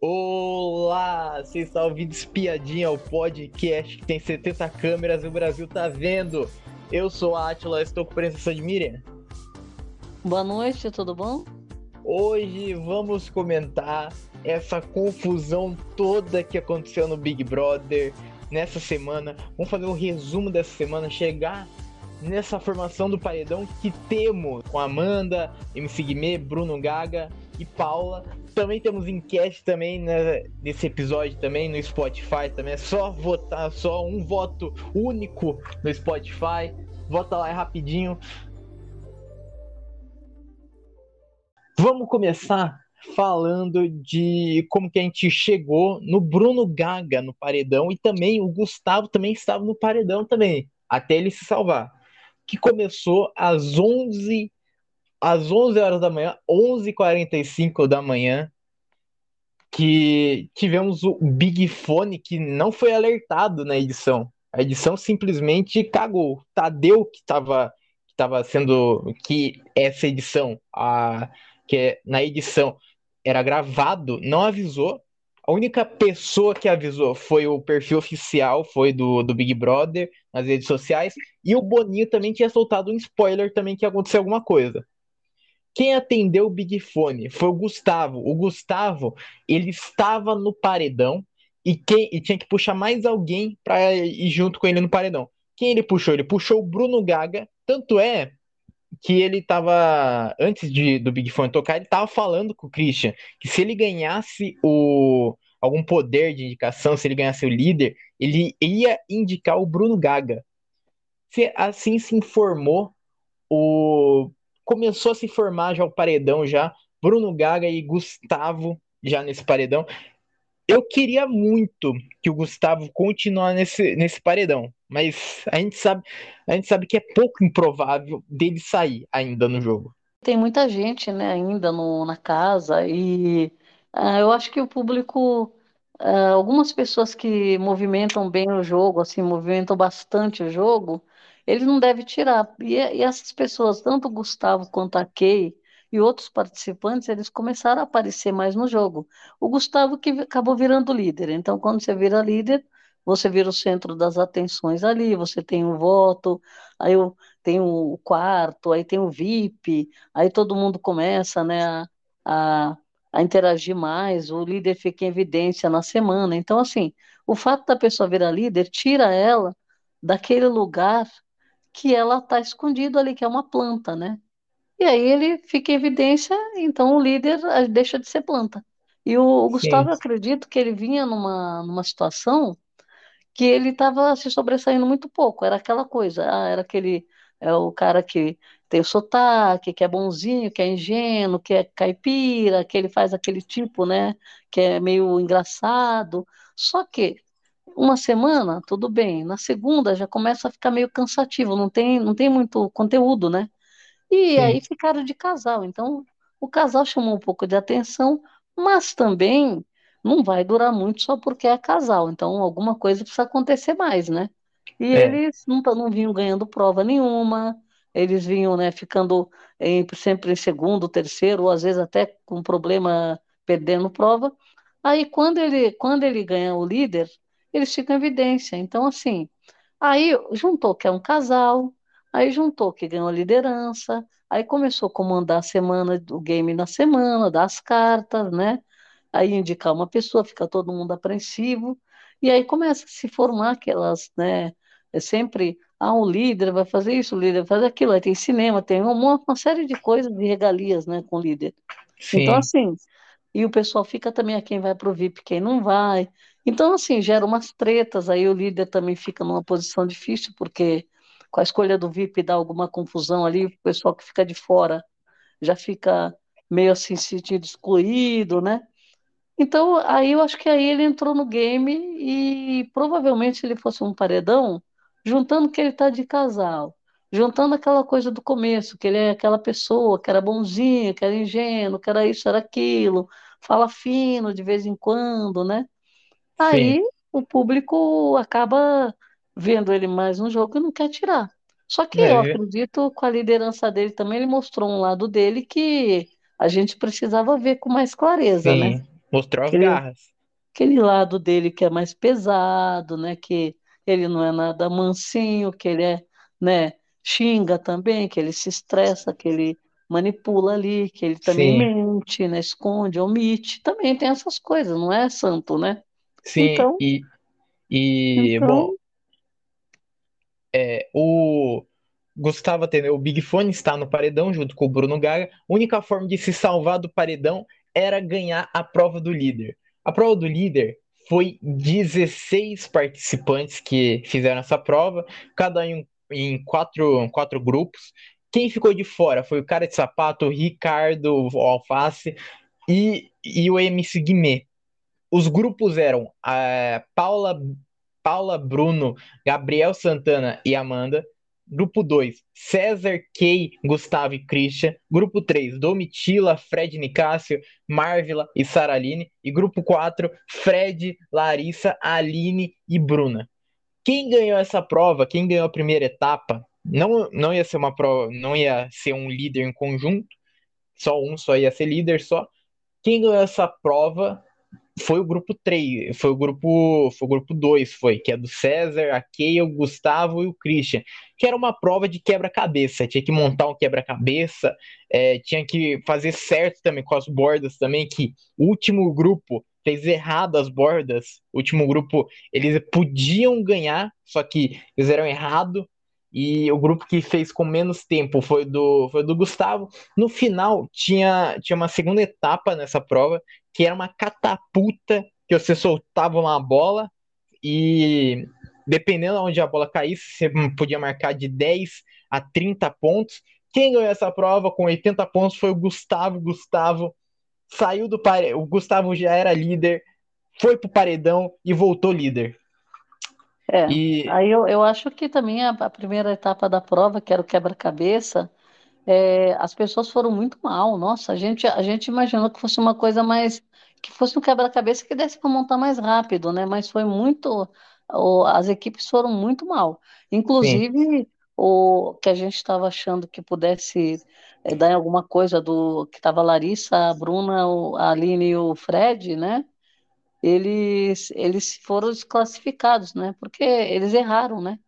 Olá, você está ouvindo Espiadinha, o podcast que tem 70 câmeras e o Brasil tá vendo. Eu sou a Atila, estou com presença de Miriam. Boa noite, tudo bom? Hoje vamos comentar essa confusão toda que aconteceu no Big Brother nessa semana. Vamos fazer um resumo dessa semana, chegar nessa formação do paredão que temos com Amanda, MC Guimê, Bruno Gaga e Paula. Também temos enquete também né, nesse episódio também no Spotify também. É só votar, só um voto único no Spotify. Vota lá é rapidinho. Vamos começar falando de como que a gente chegou no Bruno Gaga no paredão e também o Gustavo também estava no paredão também, até ele se salvar. Que começou às 11 às 11 horas da manhã, 11h45 da manhã, que tivemos o Big Fone que não foi alertado na edição. A edição simplesmente cagou. Tadeu que estava que tava sendo que essa edição, a que é, na edição era gravado, não avisou. A única pessoa que avisou foi o perfil oficial, foi do, do Big Brother nas redes sociais, e o Boninho também tinha soltado um spoiler também que ia acontecer alguma coisa. Quem atendeu o Big Fone foi o Gustavo. O Gustavo, ele estava no paredão e, quem, e tinha que puxar mais alguém para ir junto com ele no paredão. Quem ele puxou? Ele puxou o Bruno Gaga. Tanto é que ele estava antes de, do Big Fone tocar, ele estava falando com o Christian que se ele ganhasse o algum poder de indicação, se ele ganhasse o líder, ele ia indicar o Bruno Gaga. Se, assim se informou o começou a se formar já o paredão já, Bruno Gaga e Gustavo já nesse paredão. Eu queria muito que o Gustavo continuasse nesse, nesse paredão, mas a gente sabe, a gente sabe que é pouco improvável dele sair ainda no jogo. Tem muita gente, né, ainda no, na casa e uh, eu acho que o público, uh, algumas pessoas que movimentam bem o jogo, assim, movimentam bastante o jogo, ele não deve tirar. E, e essas pessoas, tanto o Gustavo quanto a Kay e outros participantes, eles começaram a aparecer mais no jogo. O Gustavo que acabou virando líder. Então, quando você vira líder, você vira o centro das atenções ali, você tem o voto, aí tem o quarto, aí tem o VIP, aí todo mundo começa né, a, a, a interagir mais, o líder fica em evidência na semana. Então, assim, o fato da pessoa virar líder tira ela daquele lugar que ela está escondida ali, que é uma planta, né? E aí ele fica em evidência, então o líder eh, deixa de ser planta. E o, o Gustavo, eu acredito que ele vinha numa, numa situação que ele estava se sobressaindo muito pouco. Era aquela coisa, ah, era aquele é o cara que tem o sotaque, que é bonzinho, que é ingênuo, que é caipira, que ele faz aquele tipo, né, que é meio engraçado. Só que uma semana, tudo bem. Na segunda já começa a ficar meio cansativo, não tem, não tem muito conteúdo, né? E Sim. aí ficaram de casal. Então, o casal chamou um pouco de atenção, mas também não vai durar muito só porque é casal. Então, alguma coisa precisa acontecer mais, né? E é. eles não, não vinham ganhando prova nenhuma, eles vinham né, ficando em, sempre em segundo, terceiro, ou às vezes até com problema perdendo prova. Aí, quando ele, quando ele ganha o líder, eles ficam em evidência. Então, assim, aí juntou que é um casal, aí juntou que ganhou liderança, aí começou a comandar a semana, o game na semana, dar as cartas, né? Aí indicar uma pessoa, fica todo mundo apreensivo, e aí começa a se formar aquelas, né? É sempre, ah, o líder vai fazer isso, o líder vai fazer aquilo, aí tem cinema, tem uma, uma série de coisas, de regalias, né, com o líder. Sim. Então, assim, e o pessoal fica também a quem vai para o VIP, quem não vai. Então, assim, gera umas tretas, aí o líder também fica numa posição difícil, porque com a escolha do VIP dá alguma confusão ali, o pessoal que fica de fora já fica meio assim sentindo excluído, né? Então, aí eu acho que aí ele entrou no game e provavelmente se ele fosse um paredão, juntando que ele tá de casal, juntando aquela coisa do começo, que ele é aquela pessoa que era bonzinho, que era ingênuo, que era isso, era aquilo, fala fino de vez em quando, né? Aí Sim. o público acaba vendo ele mais no jogo e não quer tirar. Só que é. eu acredito com a liderança dele também, ele mostrou um lado dele que a gente precisava ver com mais clareza, né? Sim. né? Mostrou as Aquele, garras. aquele lado dele que é mais pesado, né? Que ele não é nada mansinho, que ele é, né? Xinga também, que ele se estressa, que ele manipula ali, que ele também Sim, mente, né? Esconde, omite. Também tem essas coisas, não é santo, né? Sim. Então, E, e bom, então, é, o Gustavo. O Big Fone está no paredão junto com o Bruno Gaga. A única forma de se salvar do paredão era ganhar a prova do líder. A prova do líder foi 16 participantes que fizeram essa prova, cada um em quatro, quatro grupos. Quem ficou de fora foi o cara de sapato, o Ricardo o Alface e, e o MC Guimê. Os grupos eram a Paula, Paula Bruno, Gabriel Santana e Amanda. Grupo 2, César, Kay, Gustavo e Christian. Grupo 3, Domitila, Fred Nicásio, Marvila e Saraline. E grupo 4, Fred, Larissa, Aline e Bruna. Quem ganhou essa prova, quem ganhou a primeira etapa, não, não ia ser uma prova, não ia ser um líder em conjunto, só um só ia ser líder só. Quem ganhou essa prova foi o grupo 3, foi o grupo, foi o grupo 2, foi, que é do César, a Keia, o Gustavo e o Christian, que era uma prova de quebra-cabeça, tinha que montar um quebra-cabeça, é, tinha que fazer certo também com as bordas também, que o último grupo fez errado as bordas, o último grupo, eles podiam ganhar, só que fizeram errado, e o grupo que fez com menos tempo foi do, foi do Gustavo. No final, tinha, tinha uma segunda etapa nessa prova, que era uma catapulta que você soltava uma bola e dependendo de onde a bola caísse, você podia marcar de 10 a 30 pontos. Quem ganhou essa prova com 80 pontos foi o Gustavo. Gustavo saiu do paredão. O Gustavo já era líder, foi pro paredão e voltou líder. É. E Aí eu, eu acho que também a, a primeira etapa da prova, que era o quebra-cabeça, é, as pessoas foram muito mal. Nossa, a gente, a gente imaginou que fosse uma coisa mais, que fosse um quebra-cabeça que desse para montar mais rápido, né? Mas foi muito, o- as equipes foram muito mal. sim, Inclusive, o que a gente estava achando que pudesse é, dar em alguma coisa do que estava a Larissa, a Bruna, o- a Aline e o Fred, né? Eles, eles foram desclassificados, né? Porque eles erraram, né?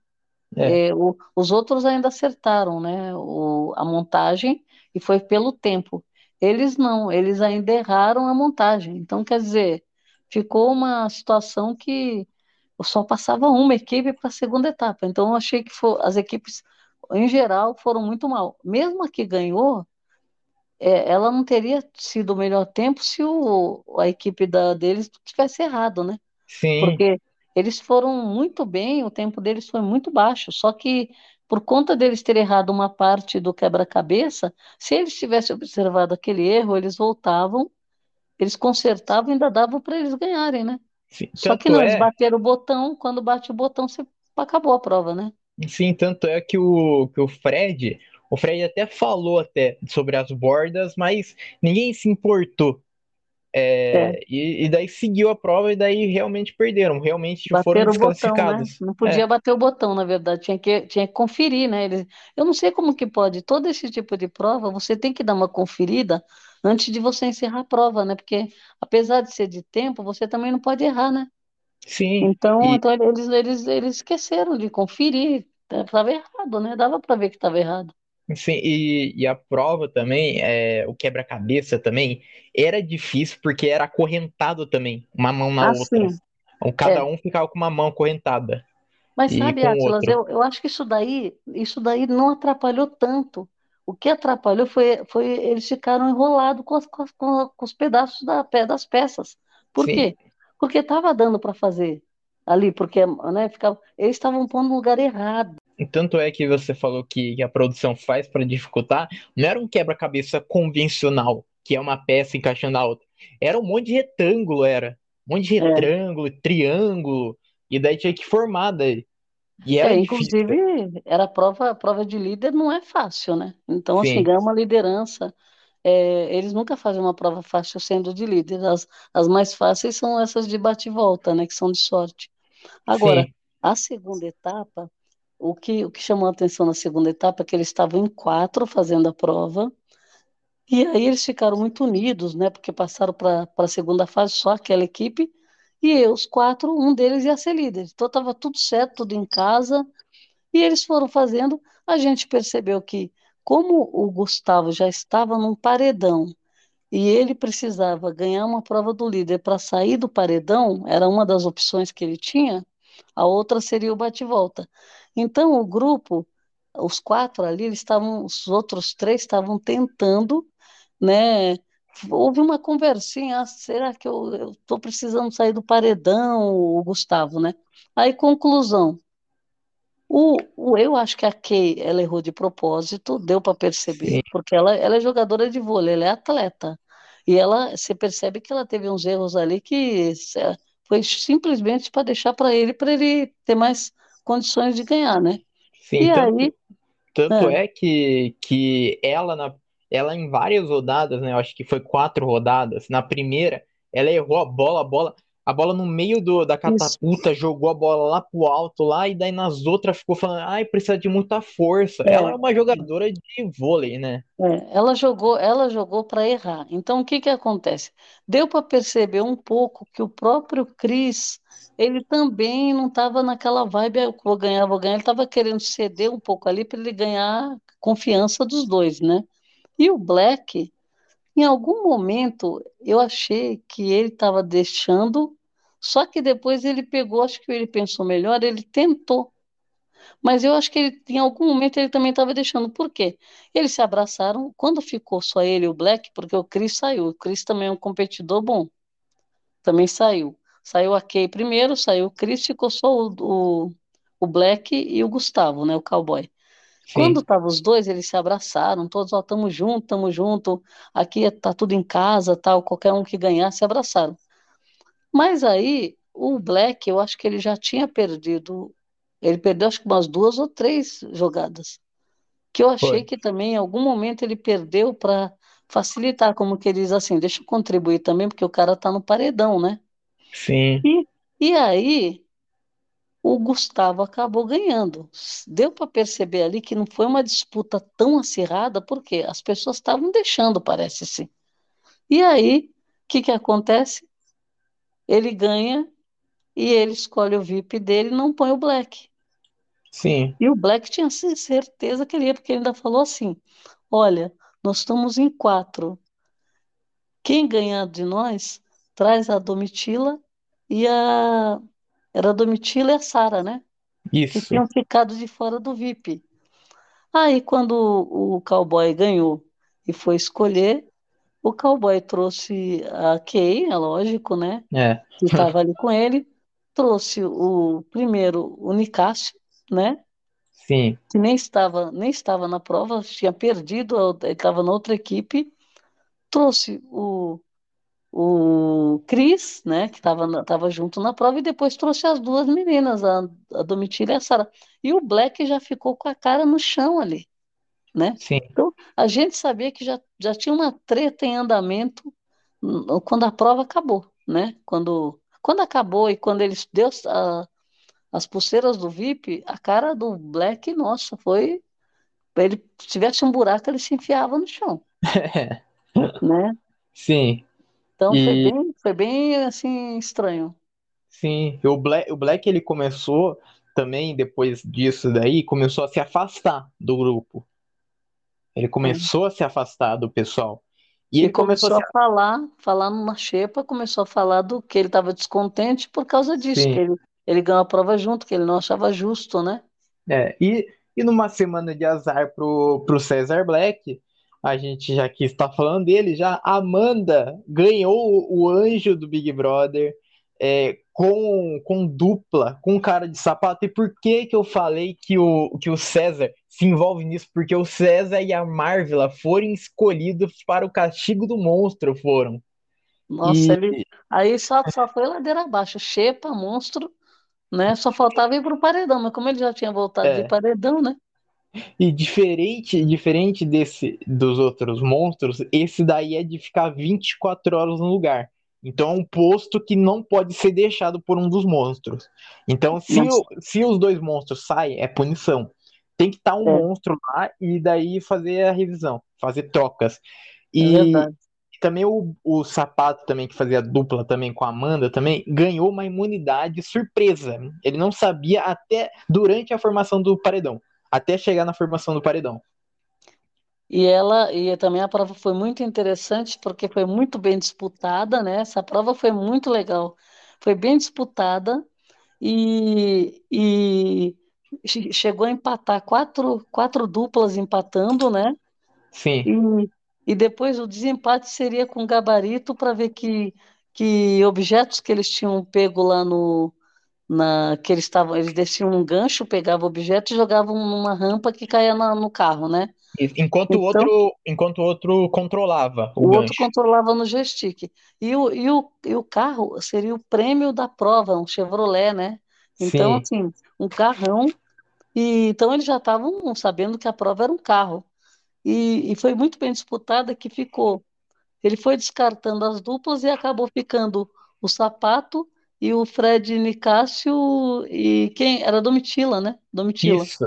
é, É, o- os outros ainda acertaram, né, o- a montagem e foi pelo tempo. Eles não, eles ainda erraram a montagem. Então, quer dizer, ficou uma situação que só passava uma equipe para a segunda etapa. Então, eu achei que fo- as equipes, em geral, foram muito mal. Mesmo a que ganhou, é, ela não teria sido o melhor tempo se o, a equipe da, deles tivesse errado, né? sim, porque eles foram muito bem, o tempo deles foi muito baixo, só que por conta deles terem errado uma parte do quebra-cabeça, se eles tivessem observado aquele erro, eles voltavam, eles consertavam e ainda davam para eles ganharem, né? sim. Só que não, eles é bateram o botão, quando bate o botão, você acabou a prova, né? Sim, tanto é que o, que o Fred, o Fred até falou até sobre as bordas, mas ninguém se importou. É, É, e, e daí seguiu a prova e daí realmente perderam, realmente foram bateram o botão, né? desclassificados. Não É, podia bater o botão, na verdade, tinha que, tinha que conferir, né? Eles, eu não sei como que pode, todo esse tipo de prova, você tem que dar uma conferida antes de você encerrar a prova, né? Porque apesar de ser de tempo, você também não pode errar, né? sim, Então, e, então eles, eles, eles esqueceram de conferir, estava errado, né? Dava para ver que estava errado. Sim, e, e a prova também, é, o quebra-cabeça também, era difícil porque era acorrentado também, uma mão na Ah, outra. sim, Então, cada é. um ficava com uma mão acorrentada Mas sabe, Atlas, eu, eu acho que isso daí, isso daí não atrapalhou tanto. O que atrapalhou foi, foi eles ficaram enrolados com, as- com, as- com os pedaços da, das peças. Por Sim, quê? Porque estava dando para fazer ali, porque né, ficava, eles estavam pondo no lugar errado. Tanto é que você falou que, a produção faz para dificultar, não era um quebra-cabeça convencional, que é uma peça encaixando a outra. Era um monte de retângulo, era. Um monte de É, retângulo, triângulo, e daí tinha que formar daí. E era é, difícil. inclusive, era prova, prova de líder não é fácil, né? Então, assim, Sim, ganhar uma liderança, é, eles nunca fazem uma prova fácil sendo de líder. As, as mais fáceis são essas de bate e volta, né? Que são de sorte. Agora, sim, a segunda etapa, o que, o que chamou a atenção na segunda etapa é que eles estavam em quatro fazendo a prova E aí eles ficaram muito unidos, né? Porque passaram para a segunda fase só aquela equipe. E os quatro, um deles ia ser líder. Então estava tudo certo, tudo em casa. E eles foram fazendo. A gente percebeu que, como o Gustavo já estava num paredão e ele precisava ganhar uma prova do líder para sair do paredão, era uma das opções que ele tinha, a outra seria o bate-volta. Então, o grupo, os quatro ali, eles estavam, os outros três estavam tentando, né? Houve uma conversinha, ah, será que eu estou precisando sair do paredão, o Gustavo, né? Aí, conclusão, o, o, eu acho que a Kay, ela errou de propósito, deu para perceber, Sim. porque ela, ela é jogadora de vôlei, ela é atleta. E ela, você percebe que ela teve uns erros ali que foi simplesmente para deixar para ele, para ele ter mais condições de ganhar, né? Sim, e tanto, aí, tanto é. é, que, que ela, na, ela em várias rodadas, né? Eu acho que foi quatro rodadas. Na primeira, ela errou a bola, a bola a bola no meio do, da catapulta, Isso. jogou a bola lá pro alto lá, e daí nas outras ficou falando, ai, precisa de muita força. É. Ela é uma jogadora de vôlei, né? É, ela jogou, ela jogou para errar. Então o que que acontece? Deu para perceber um pouco que o próprio Cris, ele também não estava naquela vibe, ah, vou ganhar, vou ganhar, ele estava querendo ceder um pouco ali para ele ganhar confiança dos dois, né? E o Black, em algum momento, eu achei que ele estava deixando só que depois ele pegou, acho que ele pensou melhor, ele tentou. Mas eu acho que ele, em algum momento ele também estava deixando. Por quê? Eles se abraçaram. Quando ficou só ele e o Black, porque o Chris saiu. O Chris também é um competidor bom. Também saiu. Saiu a Kay primeiro, saiu o Chris, ficou só o, o, o Black e o Gustavo, né? O cowboy. Sim. Quando estavam os dois, eles se abraçaram, todos, ó, tamo junto, tamo junto, aqui tá tudo em casa, tal, qualquer um que ganhar, se abraçaram. Mas aí, o Black, eu acho que ele já tinha perdido, ele perdeu acho que umas duas ou três jogadas. Que eu achei Foi. que também, em algum momento, ele perdeu para facilitar, como que ele diz assim, deixa eu contribuir também, porque o cara tá no paredão, né? Sim. E, e aí, o Gustavo acabou ganhando. Deu para perceber ali que não foi uma disputa tão acirrada, porque as pessoas estavam deixando, parece sim. E aí, o que, que acontece? Ele ganha e ele escolhe o VIP dele e não põe o Black. Sim. E o Black tinha certeza que ele ia, porque ele ainda falou assim: olha, nós estamos em quatro. Quem ganhar de nós traz a Domitila e a. Era a Domitila e a Sara, né? Isso. Que tinham ficado de fora do VIP. Aí, quando o cowboy ganhou e foi escolher, o cowboy trouxe a Kay, é lógico, né? É. Que estava ali com ele. Trouxe o primeiro, o Nicásio, né? Sim. Que nem estava, nem estava na prova, tinha perdido, estava na outra equipe. Trouxe o, o Cris, né? Que estava tava junto na prova, e depois trouxe as duas meninas, a, a Domitila e a Sara. E o Black já ficou com a cara no chão ali né? Sim. Então, a gente sabia que já, já tinha uma treta em andamento quando a prova acabou, né? Quando, quando acabou e quando eles deu a, as pulseiras do VIP, a cara do Black, nossa, foi ele se tivesse um buraco, ele se enfiava no chão. né? Sim. Então e... foi, bem, foi bem assim estranho. Sim, o Black, o Black ele começou também depois disso daí, começou a se afastar do grupo. Ele começou é. a se afastar do pessoal. E, ele começou, começou a, se... falar, falar numa xepa, começou a falar do que ele estava descontente por causa disso, Sim. que ele, ele ganhou a prova junto, que ele não achava justo, né? É, e, e numa semana de azar pro, pro Cesar Black, a gente já que está falando dele, já Amanda ganhou o anjo do Big Brother é, com, com dupla, com cara de sapato. E por que que eu falei que o, que o César se envolve nisso? Porque o César e a Marvela foram escolhidos para o castigo do monstro, foram. Nossa, e... ele... aí só, só foi ladeira abaixo. Xepa, monstro, né? Só faltava ir para o paredão, mas como ele já tinha voltado é. de paredão, né? E diferente, diferente desse dos outros monstros, esse daí é de ficar 24 horas no lugar. Então é um posto que não pode ser deixado por um dos monstros. Então, se, o, se os dois monstros saem, é punição. Tem que estar um é. monstro lá e daí fazer a revisão, fazer trocas. E é também o, o Sapato também, que fazia dupla também com a Amanda também, ganhou uma imunidade surpresa. Ele não sabia até durante a formação do paredão. Até chegar na formação do paredão. E ela e também a prova foi muito interessante porque foi muito bem disputada, né? Essa prova foi muito legal, foi bem disputada e, e chegou a empatar quatro, quatro duplas empatando, né? Sim. E, e depois o desempate seria com gabarito para ver que, que objetos que eles tinham pego lá no na que eles estavam eles desciam um gancho, pegavam objetos e jogavam numa rampa que caía na, no carro, né? Enquanto o então, outro, enquanto o outro controlava o, o outro controlava no joystick. E o, e, o, e o carro seria o prêmio da prova, um Chevrolet, né? Então, Sim. assim, um carrão. E então eles já estavam sabendo que a prova era um carro. E, e foi muito bem disputada que ficou. Ele foi descartando as duplas e acabou ficando o sapato e o Fred Nicásio e quem era Domitila, né? Domitila. Isso.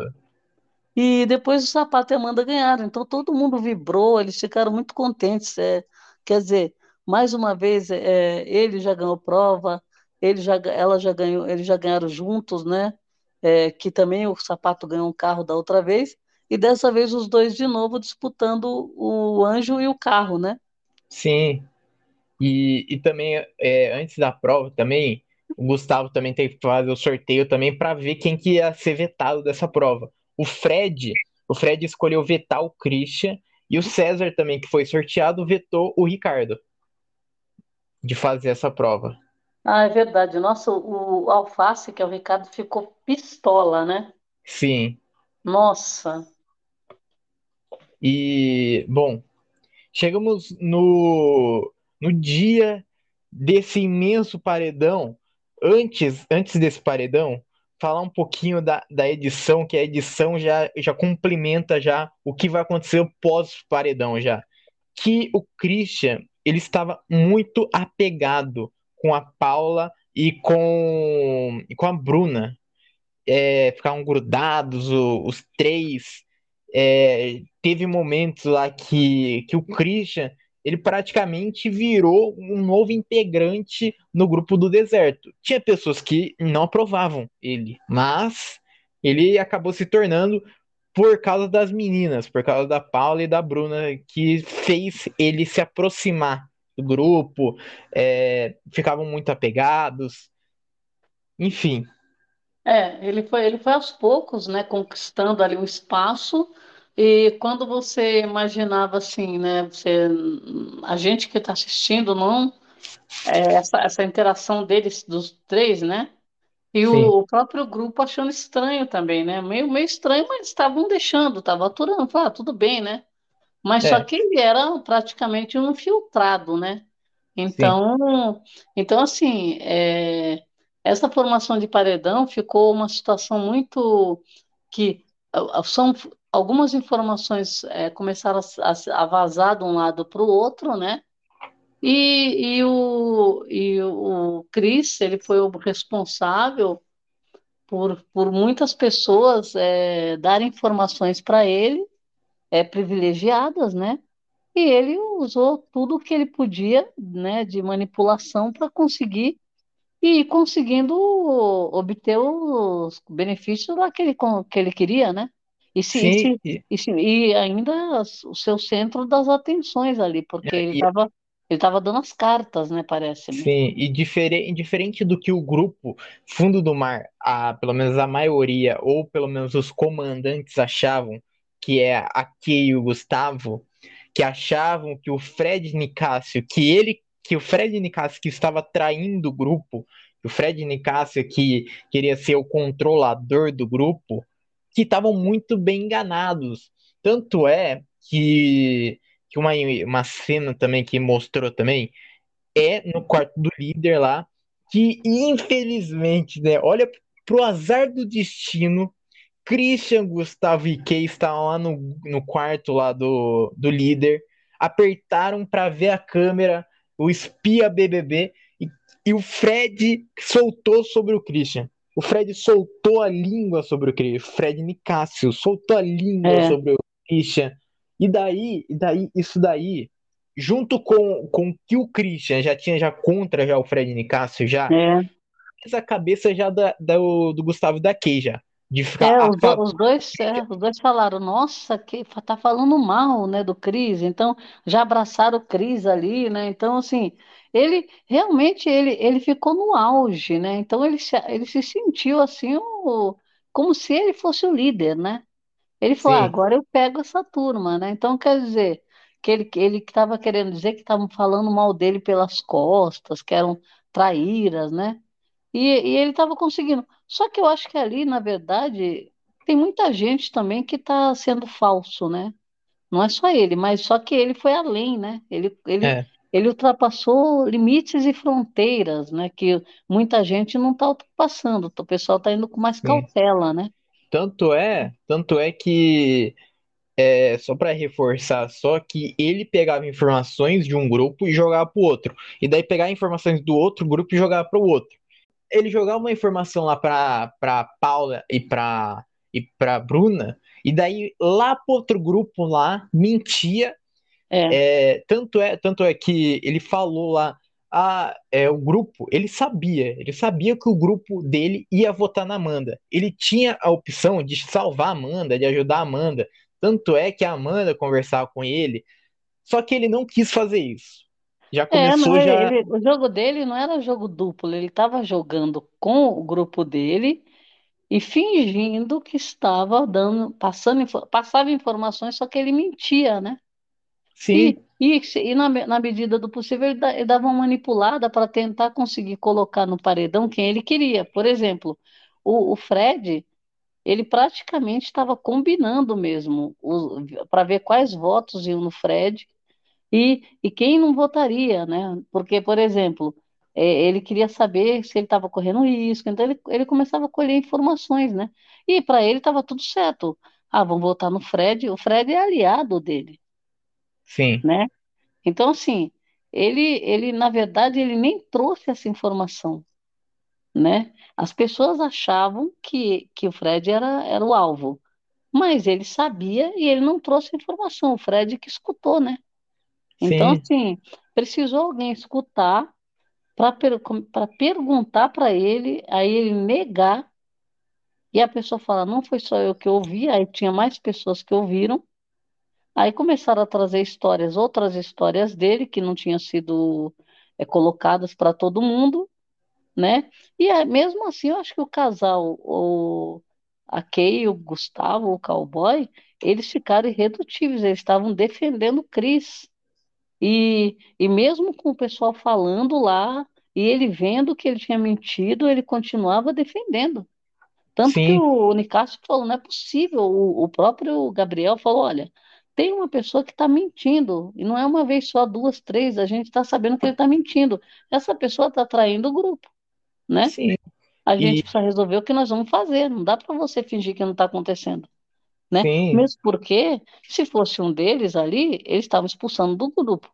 E depois o Sapato e a Amanda ganharam. Então todo mundo vibrou, eles ficaram muito contentes. É, quer dizer, mais uma vez, é, ele já ganhou prova, ele já, ela já ganhou, eles já ganharam juntos, né? É, que também o Sapato ganhou um carro da outra vez. E dessa vez os dois de novo disputando o anjo e o carro, né? Sim. E, e também, é, antes da prova, também, o Gustavo também teve que fazer o sorteio também para ver quem que ia ser vetado dessa prova o Fred, o Fred escolheu vetar o Christian e o César também, que foi sorteado, vetou o Ricardo de fazer essa prova. Ah, é verdade. Nossa, o Alface, que é o Ricardo, ficou pistola, né? Sim. Nossa. E, bom, chegamos no, no dia desse imenso paredão. Antes, antes desse paredão, falar um pouquinho da, da edição, que a edição já, já complementa já o que vai acontecer pós-paredão já. Que o Christian, ele estava muito apegado com a Paula e com, e com a Bruna. É, ficaram grudados, o, os três. É, teve momentos lá que, que o Christian ele praticamente virou um novo integrante no grupo do deserto. Tinha pessoas que não aprovavam ele, mas ele acabou se tornando por causa das meninas, por causa da Paula e da Bruna, que fez ele se aproximar do grupo, é, ficavam muito apegados, enfim. É, ele foi, ele foi aos poucos, né, conquistando ali um espaço e quando você imaginava assim, né, você, a gente que está assistindo, não, é, essa, essa interação deles, dos três, né? E o, o, próprio grupo achando estranho também, né? Meio, meio estranho, mas estavam deixando, estavam aturando, ah, tudo bem, né? Mas é. só que ele era praticamente um infiltrado, né? Então, então assim, é, essa formação de paredão ficou uma situação muito que são algumas informações é, começaram a, a, vazar de um lado para o outro, né? E, e, o, e o Chris, ele foi o responsável por, por muitas pessoas é, darem informações para ele, é, privilegiadas, né? E ele usou tudo o que ele podia, né, de manipulação para conseguir e conseguindo obter os benefícios lá que ele, que ele queria, né? E, se, Sim, e, e, e ainda o seu centro das atenções ali, porque ele estava ele estava dando as cartas, né? Parece. Né? Sim, e diferente, diferente do que o grupo Fundo do Mar, a, pelo menos a maioria, ou pelo menos os comandantes achavam, que é a Kay e o Gustavo, que achavam que o Fred Nicásio, que ele, que o Fred Nicásio que estava traindo o grupo, o Fred Nicásio que queria ser o controlador do grupo, que estavam muito bem enganados. Tanto é que, que uma, uma cena também que mostrou também é no quarto do líder lá, que infelizmente, né, olha pro azar do destino, Christian, Gustavo e Kay estavam lá no, no quarto lá do, do líder, apertaram para ver a câmera, o espia BBB, e, e o Fred soltou sobre o Christian. O Fred soltou a língua sobre o Christian. Fred Nicásio soltou a língua é. sobre o Christian. E daí, e daí, isso daí junto com, com que o Christian já tinha já contra já o Fred Nicásio já, É. fez a cabeça já da, da- do, do Gustavo da já. De ficar É, os, do- os dois, é, os dois falaram, nossa, que tá falando mal, né, do Cris. Então, já abraçaram o Cris ali, né? Então, assim, ele realmente ele, ele ficou no auge, né? Então, ele se, ele se sentiu assim, o, como se ele fosse o líder, né? Ele falou, ah, agora eu pego essa turma, né? Então, quer dizer, que ele ele estava querendo dizer que estavam falando mal dele pelas costas, que eram traíras, né? E, e ele estava conseguindo. Só que eu acho que ali, na verdade, tem muita gente também que está sendo falso, né? Não é só ele, mas só que ele foi além, né? Ele, ele, é, ele ultrapassou limites e fronteiras, né? Que muita gente não está ultrapassando. O pessoal está indo com mais sim. cautela, né? Tanto é, tanto é que é, só para reforçar, só que ele pegava informações de um grupo e jogava para o outro, e daí pegava informações do outro grupo e jogava para o outro. Ele jogava uma informação lá para para Paula e para e para Bruna, e daí lá para outro grupo lá mentia. É, É, tanto é tanto é que ele falou lá a, é, o grupo, ele sabia, ele sabia que o grupo dele ia votar na Amanda. Ele tinha a opção de salvar a Amanda, de ajudar a Amanda. Tanto é que a Amanda conversava com ele, só que ele não quis fazer isso. Já é, começou já, ele, o jogo dele não era jogo duplo, ele estava jogando com o grupo dele e fingindo que estava dando, passando, passava informações, só que ele mentia, né? sim, E, e, e na, na medida do possível, ele, da- ele dava uma manipulada para tentar conseguir colocar no paredão quem ele queria. Por exemplo, o, o Fred, ele praticamente estava combinando mesmo para ver quais votos iam no Fred e, e quem não votaria, né? Porque, por exemplo, eh, ele queria saber se ele estava correndo risco, então ele, ele começava a colher informações, né? E para ele estava tudo certo. Ah, vamos votar no Fred. O Fred é aliado dele, sim, né? Então, assim, ele, ele, na verdade, ele nem trouxe essa informação, né? As pessoas achavam que, que o Fred era, era o alvo, mas ele sabia e ele não trouxe a informação, o Fred que escutou, né? Então, sim, assim, precisou alguém escutar para per, perguntar para ele, aí ele negar, e a pessoa fala, não foi só eu que ouvi, aí tinha mais pessoas que ouviram, Aí começaram a trazer histórias, outras histórias dele que não tinham sido é, colocadas para todo mundo, né? E mesmo assim, eu acho que o casal, o, a Kay, o Gustavo, o cowboy, eles ficaram irredutíveis, eles estavam defendendo o Chris. E, e mesmo com o pessoal falando lá, e ele vendo que ele tinha mentido, ele continuava defendendo. Tanto que sim, o Nicásio falou, não é possível. O, o próprio Gabriel falou, olha, tem uma pessoa que está mentindo, e não é uma vez só, duas, três, a gente está sabendo que ele está mentindo. Essa pessoa está traindo o grupo, né? sim. A gente E precisa resolver o que nós vamos fazer, não dá para você fingir que não está acontecendo, né? sim, Mesmo porque, se fosse um deles ali, eles estavam expulsando do grupo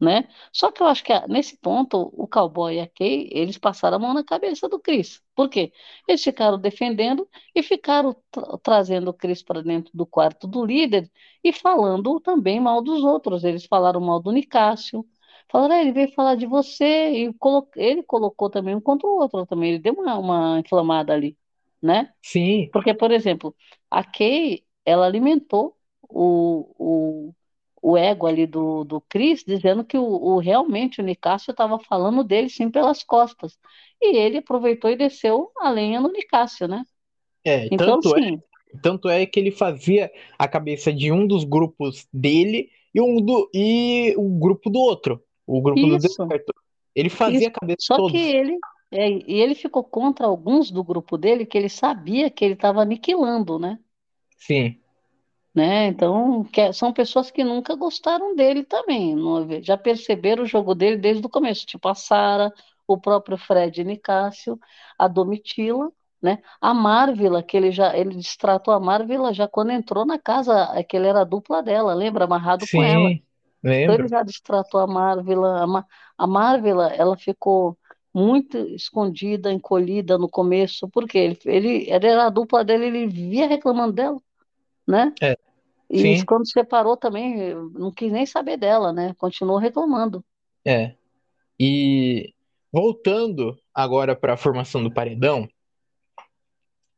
né? Só que eu acho que ah, nesse ponto o cowboy e a Kay, eles passaram a mão na cabeça do Chris. Por quê? Eles ficaram defendendo e ficaram tra- trazendo o Chris para dentro do quarto do líder e falando também mal dos outros. Eles falaram mal do Nicásio, falaram, ah, ele veio falar de você e colo- ele colocou também um contra o outro também. Ele deu uma, uma inflamada ali, né? sim, Porque, por exemplo, a Kay, ela alimentou o, o, o ego ali do, do Chris, dizendo que o, o- realmente o Nicásio estava falando dele sim pelas costas. E ele aproveitou e desceu a lenha no Nicásio, né? é, Então, tanto é, sim, tanto é que ele fazia a cabeça de um dos grupos dele e um do e o grupo do outro, o grupo do isso, deserto. Ele fazia isso. a cabeça de Só que todos. ele, é, e ele ficou contra alguns do grupo dele que ele sabia que ele estava aniquilando, né? Sim, né? Então, que é- são pessoas que nunca gostaram dele também, não- já perceberam o jogo dele desde o começo, tipo a Sara, o próprio Fred Nicásio, a Domitila, né? A Marvila, que ele já ele destratou a Marvila já quando entrou na casa, é que ele era a dupla dela, lembra? Amarrado com ela. sim, Então ele já destratou a Marvila, a, Ma- a Marvila, ela ficou muito escondida, encolhida no começo, porque ele, ele, era a dupla dele, ele vivia reclamando dela, né? É. E Sim. quando separou também, não quis nem saber dela, né? Continuou reclamando. É. E voltando agora para a formação do paredão,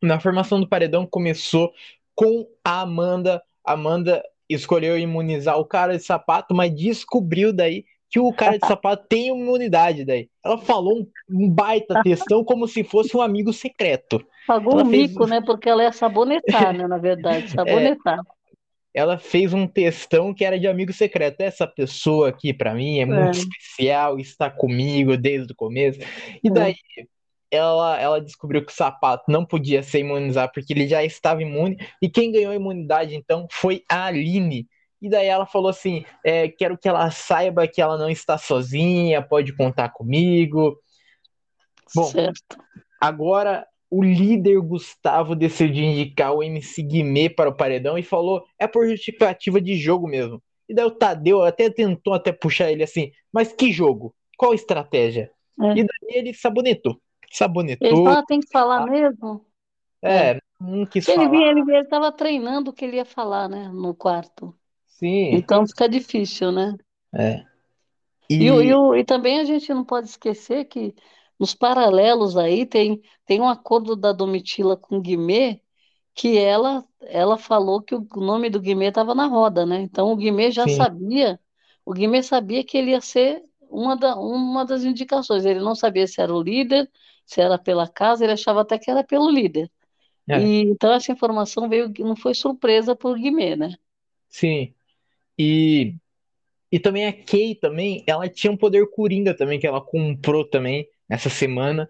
na formação do paredão começou com a Amanda. Amanda escolheu imunizar o cara de sapato, mas descobriu daí que o cara de sapato tem imunidade daí. Ela falou um, baita textão como se fosse um amigo secreto. Pagou ela um fez... mico, né? Porque ela é sabonetar, né? Na verdade, sabonetar. É, ela fez um textão que era de amigo secreto. Essa pessoa aqui, para mim, é muito é. especial, está comigo desde o começo. E daí, é ela, ela descobriu que o sapato não podia ser imunizado porque ele já estava imune. E quem ganhou a imunidade então foi a Aline. E daí ela falou assim: é, quero que ela saiba que ela não está sozinha, pode contar comigo. Bom, certo. agora o líder Gustavo decidiu indicar o MC Guimê para o paredão e falou: é por justificativa de jogo mesmo. E daí o Tadeu até tentou até puxar ele assim, mas que jogo? Qual estratégia? É. E daí ele sabonetou sabonetou. Ele fala, tem que falar mesmo? É, é. não quis ele falar. Ele estava treinando o que ele ia falar, né, no quarto. Sim. Então fica difícil, né? É. E... E, e, e, também a gente não pode esquecer que nos paralelos aí tem, tem um acordo da Domitila com Guimê que ela ela falou que o nome do Guimê estava na roda, né? Então o Guimê já Sim. sabia, o Guimê sabia que ele ia ser uma, da, uma das indicações. Ele não sabia se era o líder, se era pela casa, ele achava até que era pelo líder. É. E, então essa informação veio, não foi surpresa por Guimê, né? Sim. E, e também a Kay também, ela tinha um poder coringa também, que ela comprou também essa semana.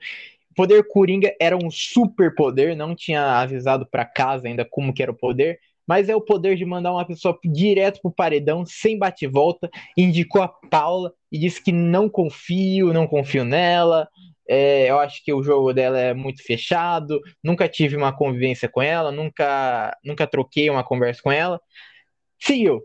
O poder coringa era um super poder, não tinha avisado para casa ainda como que era o poder, mas é o poder de mandar uma pessoa direto pro paredão, sem bate-volta. Indicou a Paula e disse que não confio, não confio nela, é, eu acho que o jogo dela é muito fechado. Nunca tive uma convivência com ela, nunca, nunca troquei uma conversa com ela. Seguiu.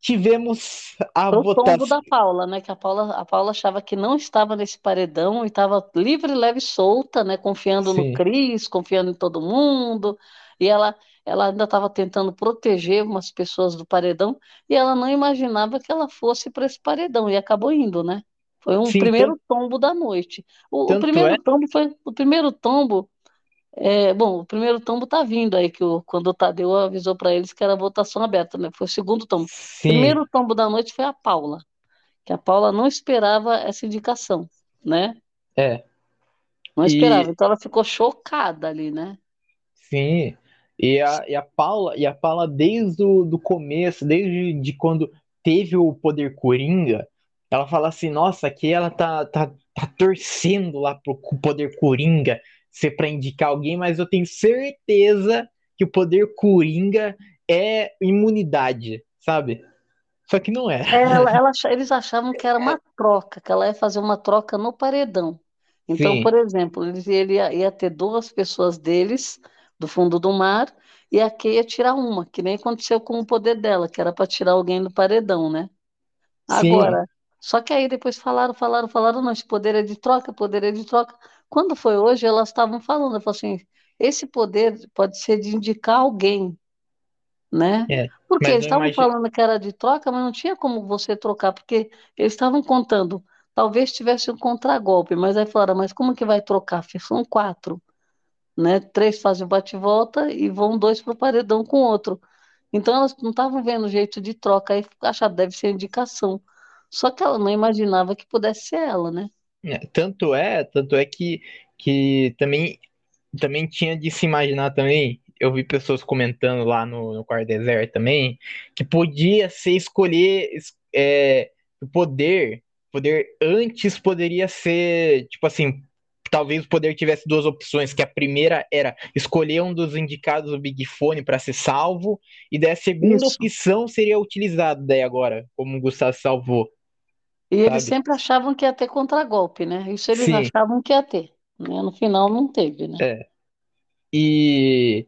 Tivemos a o votação. tombo da Paula, né? Que a Paula, a Paula achava que não estava nesse paredão e estava livre, leve e solta, né? Confiando Sim. no Cris, confiando em todo mundo. E ela, ela ainda estava tentando proteger umas pessoas do paredão e ela não imaginava que ela fosse para esse paredão e acabou indo, né? Foi um Sim, primeiro tombo da noite. O, o primeiro é... tombo foi o primeiro tombo. É, bom, o primeiro tombo tá vindo aí que o, quando o Tadeu avisou para eles que era votação aberta, né? Foi o segundo tombo. Sim. O primeiro tombo da noite foi a Paula, que a Paula não esperava essa indicação, né? É. Não esperava, e... então ela ficou chocada ali, né? Sim. E a, e a Paula, e a Paula desde o do começo, desde de quando teve o poder coringa, ela fala assim, nossa, aqui ela tá, tá, tá torcendo lá pro poder Coringa ser para indicar alguém, mas eu tenho certeza que o poder Coringa é imunidade, sabe? Só que não é. é ela, ela, eles achavam que era uma troca, que ela ia fazer uma troca no paredão. Então, Sim. por exemplo, ele ia, ia ter duas pessoas deles do fundo do mar e a Kay ia tirar uma, que nem aconteceu com o poder dela, que era para tirar alguém do paredão, né? Agora, Sim. Só que aí depois falaram, falaram, falaram, não, esse poder é de troca, poder é de troca. Quando foi hoje, elas estavam falando, falei assim, esse poder pode ser de indicar alguém, né? É, porque eles estavam imagino... falando que era de troca, mas não tinha como você trocar, porque eles estavam contando, talvez tivesse um contragolpe, mas aí falaram, mas como que vai trocar? São quatro, né? Três fazem bate-volta e vão dois para o paredão com outro. Então elas não estavam vendo jeito de troca, aí acharam, deve ser indicação. Só que ela não imaginava que pudesse ser ela, né? Tanto é, tanto é que, que também, também tinha de se imaginar também, eu vi pessoas comentando lá no, no Quarto Deserto também, que podia ser escolher é, o poder, poder antes poderia ser, tipo assim, talvez o poder tivesse duas opções, que a primeira era escolher um dos indicados do Big Fone para ser salvo, e daí a segunda Isso. opção seria utilizada daí agora, como o Gustavo salvou. E eles sempre achavam que ia ter contragolpe, né? Isso eles Sim. achavam que ia ter. Né? No final não teve, né? É. E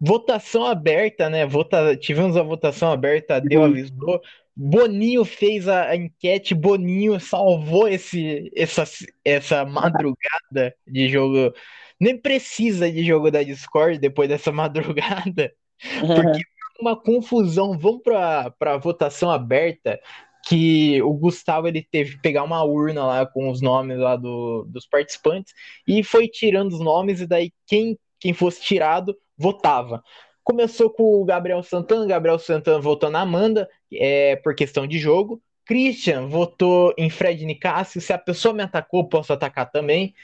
votação aberta, né? Vota... Tivemos a votação aberta, deu avisou. Boninho fez a, a, enquete, Boninho salvou esse, essa, essa madrugada de jogo. Nem precisa de jogo da Discord depois dessa madrugada, porque uma confusão. Vamos para a votação aberta que o Gustavo ele teve que pegar uma urna lá com os nomes lá do, dos participantes e foi tirando os nomes e daí quem, quem fosse tirado votava. Começou com o Gabriel Santana, Gabriel Santana votou na Amanda é, por questão de jogo. Christian votou em Fred Nicásio. Se a pessoa me atacou, posso atacar também.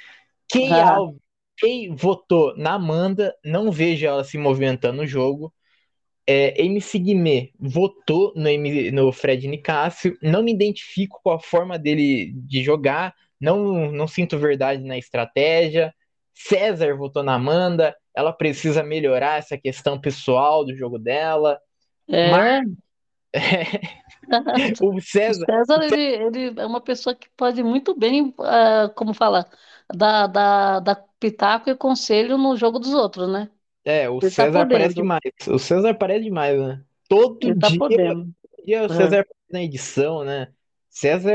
Kay ah. Alves, votou na Amanda. Não vejo ela se movimentando no jogo. É, MC Guimê votou no, no Fred Nicásio. Não me identifico com a forma dele de jogar. Não, não sinto verdade na estratégia. César votou na Amanda. Ela precisa melhorar essa questão pessoal do jogo dela. É. Mar... o César. O César, ele, ele, é uma pessoa que pode muito bem, uh, como falar, dar, dar, dar pitaco e conselho no jogo dos outros, né? É, o ele tá César tá aparece demais. O César aparece demais, né? Todo ele tá dia, tá dia o César é. aparece na edição, né? César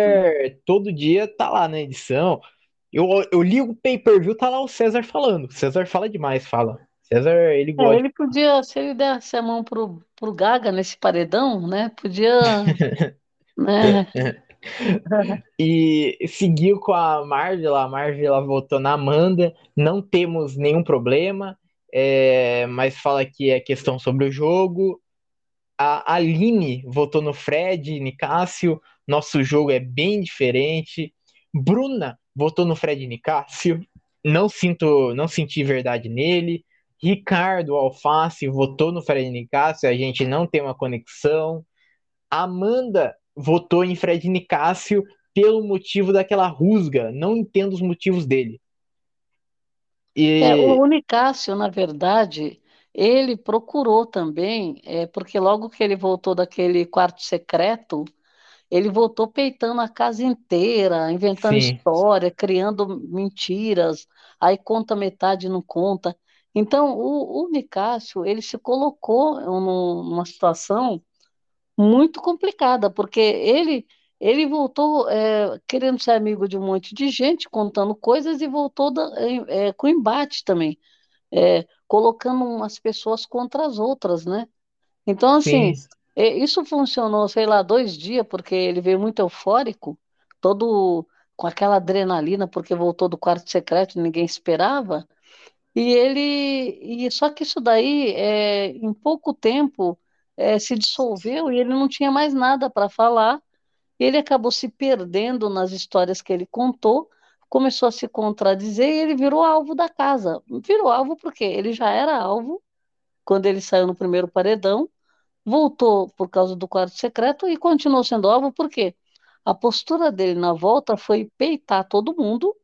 todo dia tá lá na edição. Eu, eu ligo o pay-per-view, tá lá o César falando. César fala demais, fala. César, ele é, gosta. É, ele podia, se ele desse a mão pro, pro Gaga nesse paredão, né? Podia. né? e seguiu com a Marvel, a Marvel votou na Amanda, não temos nenhum problema é, mas fala que é questão sobre o jogo. A Aline votou no Fred, Nicásio. Nosso jogo é bem diferente. Bruna votou no Fred Nicásio. Não sinto, não senti verdade nele. Ricardo Alface votou no Fred Nicásio. A gente não tem uma conexão. Amanda votou em Fred Nicásio pelo motivo daquela rusga. Não entendo os motivos dele. E... É, o Unicácio, na verdade, ele procurou também, é, porque logo que ele voltou daquele quarto secreto, ele voltou peitando a casa inteira, inventando Sim. história, criando mentiras, aí conta metade não conta. Então, o, o Nicásio, ele se colocou numa situação muito complicada, porque ele ele voltou é, querendo ser amigo de um monte de gente, contando coisas, e voltou da, é, com embate também, é, colocando umas pessoas contra as outras, né? Então, assim, é, isso funcionou, sei lá, dois dias, porque ele veio muito eufórico, todo com aquela adrenalina, porque voltou do quarto secreto, ninguém esperava, e ele. E, só que isso daí, é, em pouco tempo, é, se dissolveu e ele não tinha mais nada para falar ele acabou se perdendo nas histórias que ele contou, começou a se contradizer e ele virou alvo da casa. Virou alvo porque ele já era alvo quando ele saiu no primeiro paredão, voltou por causa do quarto secreto e continuou sendo alvo porque a postura dele na volta foi peitar todo mundo,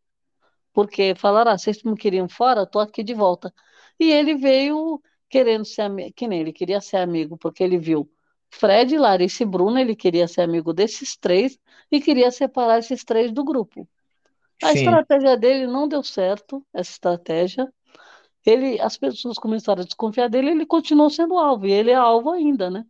porque falaram, ah, vocês me queriam fora, estou aqui de volta. E ele veio querendo ser amigo, que nem ele queria ser amigo, porque ele viu Fred, Larissa e Bruno, ele queria ser amigo desses três e queria separar esses três do grupo. A Sim. estratégia dele não deu certo, essa estratégia. Ele, as pessoas começaram a desconfiar dele, ele continuou sendo alvo, e ele é alvo ainda, né?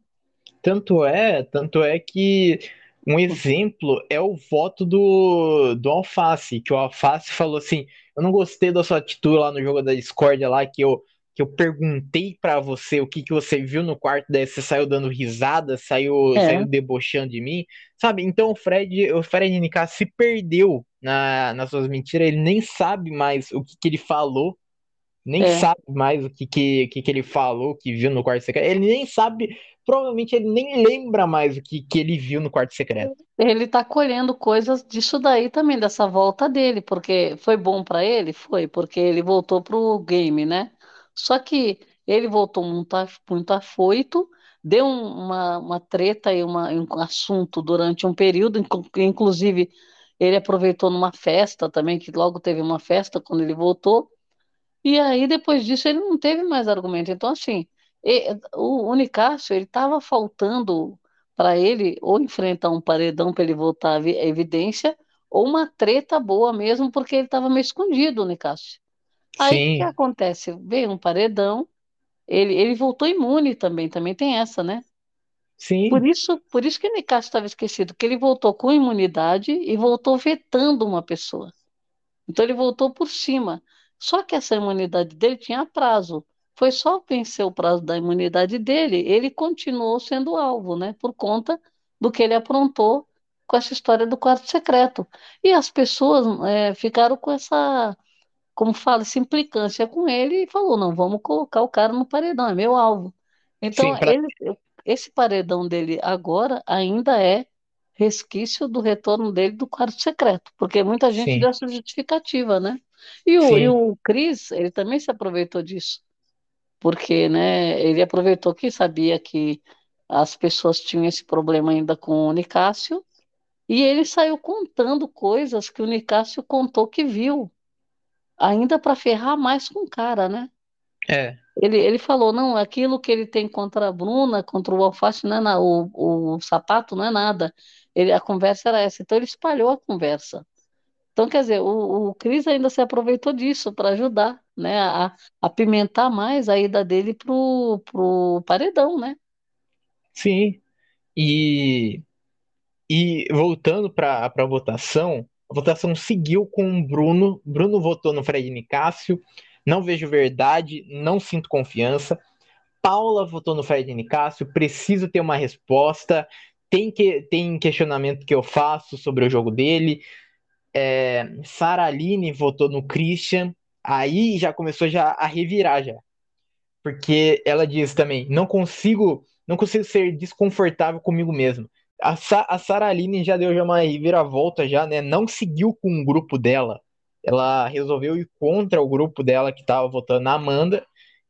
Tanto é, tanto é que um exemplo é o voto do, do Alface, que o Alface falou assim: Eu não gostei da sua atitude lá no jogo da Discord lá, que eu que eu perguntei para você o que, que você viu no quarto, daí você saiu dando risada, saiu, é. saiu debochando de mim, sabe? Então o Fred, o Fred NK se perdeu na, nas suas mentiras, ele nem sabe mais o que, que ele falou, nem é. sabe mais o que, que, que, que ele falou, que viu no quarto secreto, ele nem sabe, provavelmente ele nem lembra mais o que, que ele viu no quarto secreto. Ele tá colhendo coisas disso daí também, dessa volta dele, porque foi bom para ele? Foi, porque ele voltou pro game, né? Só que ele voltou muito, muito afoito, deu uma, uma treta e uma, um assunto durante um período, inclusive ele aproveitou numa festa também, que logo teve uma festa quando ele voltou, e aí depois disso ele não teve mais argumento. Então, assim, o Unicácio, ele estava faltando para ele ou enfrentar um paredão para ele voltar à evidência, ou uma treta boa mesmo, porque ele estava meio escondido, Unicácio. Aí o que acontece? Veio um paredão, ele, ele voltou imune também, também tem essa, né? Sim. Por isso, por isso que o Nicásio estava esquecido, que ele voltou com imunidade e voltou vetando uma pessoa. Então ele voltou por cima. Só que essa imunidade dele tinha prazo. foi só vencer o prazo da imunidade dele, ele continuou sendo alvo, né? Por conta do que ele aprontou com essa história do quarto secreto. E as pessoas é, ficaram com essa, como fala, essa implicância com ele e falou: não, vamos colocar o cara no paredão, é meu alvo. Então, Sim, pra... ele, esse paredão dele agora ainda é resquício do retorno dele do quarto secreto, porque muita gente sim, deu essa justificativa, né? E o, e o Cris, ele também se aproveitou disso, porque, né, ele aproveitou que sabia que as pessoas tinham esse problema ainda com o Nicásio, e ele saiu contando coisas que o Nicásio contou que viu, ainda para ferrar mais com o cara, né? é, Ele, ele falou, não, aquilo que ele tem contra a Bruna, contra o Alface, não é na, o, o sapato não é nada. Ele, a conversa era essa. Então ele espalhou a conversa. Então, quer dizer, o, o Cris ainda se aproveitou disso para ajudar, né, a, a pimentar mais a ida dele pro, pro paredão, né? sim. E, e voltando para a votação, a votação seguiu com o Bruno. Bruno votou no Fred Nicásio. Não vejo verdade, não sinto confiança. Paula votou no Fred Nicásio. Preciso ter uma resposta. Tem, que, tem questionamento que eu faço sobre o jogo dele. É, Sara Aline votou no Christian. Aí já começou já a revirar já. Porque ela diz também, não consigo, não consigo ser desconfortável comigo mesmo. A, Sa a Sara Aline já deu já uma reviravolta já, né? Não seguiu com o grupo dela. Ela resolveu ir contra o grupo dela que estava votando na Amanda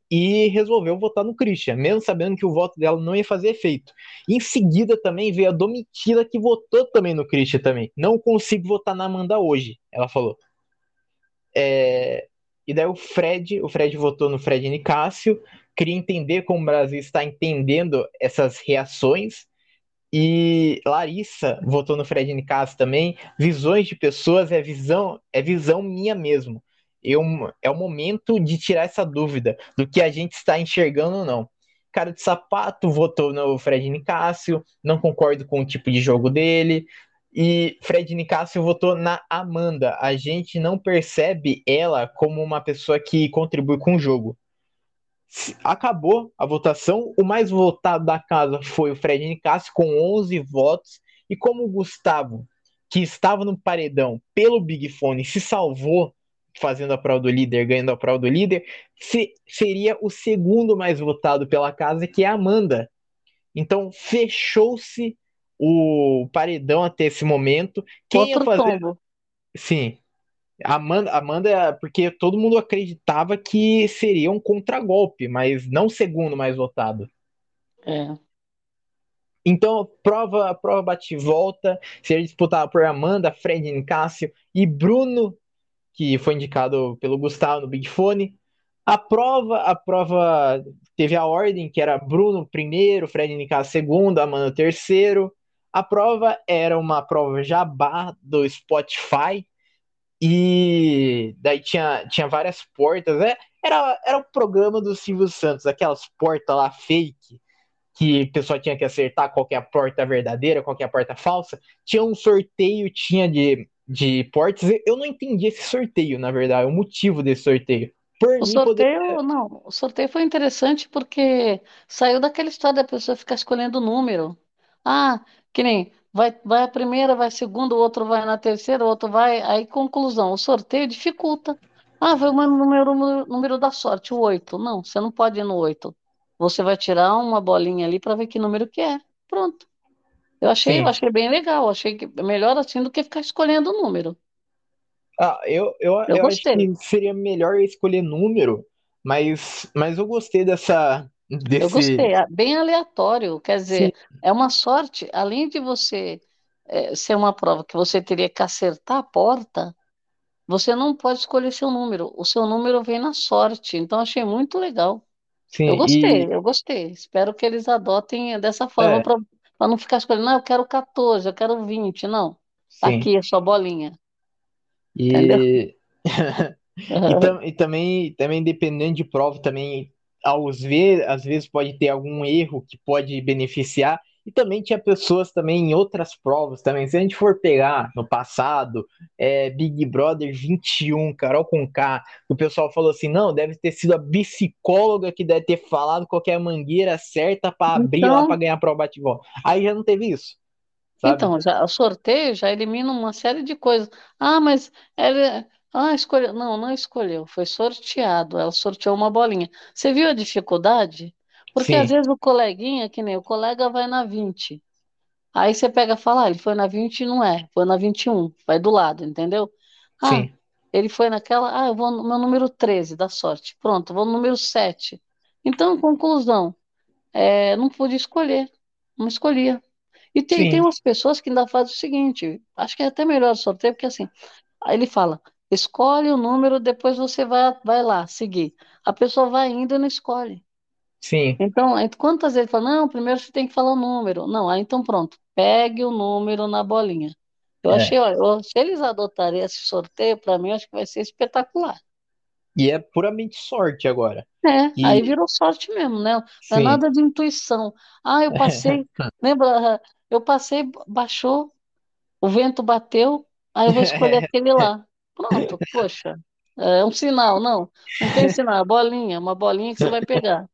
e resolveu votar no Christian, mesmo sabendo que o voto dela não ia fazer efeito. Em seguida também veio a Domitila que votou também no Christian também. Não consigo votar na Amanda hoje, ela falou. É, e daí o Fred, o Fred votou no Fred Nicásio, queria entender como o Brasil está entendendo essas reações. E Larissa votou no Fred Nicásio também. Visões de pessoas é visão, é visão minha mesmo. Eu, é o momento de tirar essa dúvida do que a gente está enxergando ou não. Cara de sapato votou no Fred Nicásio, não concordo com o tipo de jogo dele. E Fred Nicásio votou na Amanda. A gente não percebe ela como uma pessoa que contribui com o jogo. Acabou a votação. O mais votado da casa foi o Fred Nicásio, com 11 votos. E como o Gustavo, que estava no paredão pelo Big Fone, se salvou fazendo a prova do líder, ganhando a prova do líder, se, seria o segundo mais votado pela casa, que é a Amanda. Então fechou-se o paredão até esse momento. Quem Outro ia fazer. tombo. Sim. Amanda, Amanda, porque todo mundo acreditava que seria um contragolpe, mas não o segundo mais votado. É. Então, prova, prova bate volta, seria disputada por Amanda, Fred Nicásio e Bruno, que foi indicado pelo Gustavo no Big Fone. A prova, a prova teve a ordem que era Bruno primeiro, Fred Nicásio segundo, Amanda terceiro. A prova era uma prova jabá do Spotify. E daí tinha, tinha várias portas. Né? Era, era o programa do Silvio Santos, aquelas portas lá fake, que o pessoal tinha que acertar qual que é a porta verdadeira, qual que é a porta falsa. Tinha um sorteio, tinha de, de portas. Eu não entendi esse sorteio, na verdade, o motivo desse sorteio. Por O sorteio, não, o sorteio foi interessante porque saiu daquela história da pessoa ficar escolhendo o número. Ah, que nem vai, vai a primeira, vai a segunda, o outro vai na terceira, o outro vai. Aí, conclusão, o sorteio dificulta. Ah, foi o número, número, da sorte, o oito. Não, você não pode ir no oito. Você vai tirar uma bolinha ali para ver que número que é. Pronto. Eu achei, eu achei bem legal, achei que melhor assim do que ficar escolhendo o número. Ah, eu, eu, Eu eu acho gostei. que seria melhor escolher número, mas, mas eu gostei dessa, Eu desse. gostei, é bem aleatório, quer Sim, dizer, é uma sorte, além de você eh, ser uma prova que você teria que acertar a porta, você não pode escolher seu número, o seu número vem na sorte, então achei muito legal. Eu sim, gostei, e. eu gostei. Espero que eles adotem dessa forma É, para não ficar escolhendo, não, eu quero 14, eu quero 20, não. Tá sim. aqui a sua bolinha, entendeu? E. E, tam, e também, também dependendo de prova, também aos ver, às vezes pode ter algum erro que pode beneficiar. E também tinha pessoas também em outras provas também. Se a gente for pegar no passado, é, Big Brother 21, Carol com K, o pessoal falou assim: não, deve ter sido a psicóloga que deve ter falado qualquer mangueira certa para abrir Então, lá para ganhar a prova bate-volta. Aí já não teve isso, sabe? então já, o sorteio já elimina uma série de coisas. Ah, mas ela, ah, escolheu. Não, não escolheu, foi sorteado. Ela sorteou uma bolinha. Você viu a dificuldade? Porque às Sim, vezes o coleguinha, que nem o colega vai na 20. Aí você pega e fala, ah, ele foi na 20 e não é, foi na 21, vai do lado, entendeu? Ah, sim, ele foi naquela, ah, eu vou no meu número 13 da sorte. Pronto, vou no número 7. Então, conclusão, é, não pude escolher, não escolhia. E tem, tem umas pessoas que ainda fazem o seguinte, acho que é até melhor o sorteio, porque assim, aí ele fala, escolhe o número, depois você vai, vai lá, seguir. A pessoa vai indo e não escolhe. sim. Então, aí quantas vezes fala, não, primeiro você tem que falar o número. Não, aí então pronto, pegue o número na bolinha. Eu É. achei, olha, eu- se eles adotarem esse sorteio, para mim, acho que vai ser espetacular. E é puramente sorte agora. É, aí E virou sorte mesmo, né? Não é nada de intuição. Ah, eu passei, lembra, eu passei, baixou, o vento bateu, aí eu vou escolher aquele lá. Pronto, poxa, é um sinal, não, não tem sinal, é bolinha, uma bolinha que você vai pegar.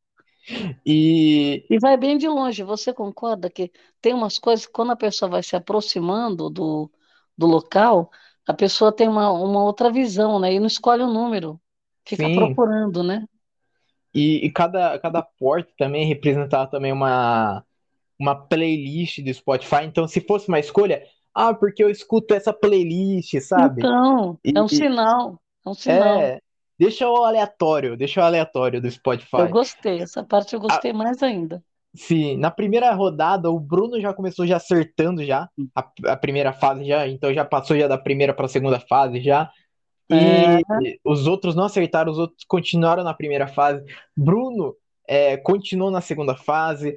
e E vai bem de longe. Você concorda que tem umas coisas que quando a pessoa vai se aproximando do, do local, a pessoa tem uma, uma outra visão, né? E não escolhe o número, fica sim, procurando, né? e, e cada, cada porta também representava também uma, uma playlist do Spotify. Então, se fosse uma escolha, ah, porque eu escuto essa playlist, sabe? Então, é E um sinal, é um sinal. é, deixa o aleatório, deixa o aleatório do Eu Spotify. gostei, essa parte eu Ah, gostei mais ainda. sim, na primeira rodada, o Bruno já começou já acertando já a, a primeira fase já, então já passou já da primeira para a segunda fase já. É, E os outros não acertaram, os outros continuaram na primeira fase. Bruno é, continuou na segunda fase.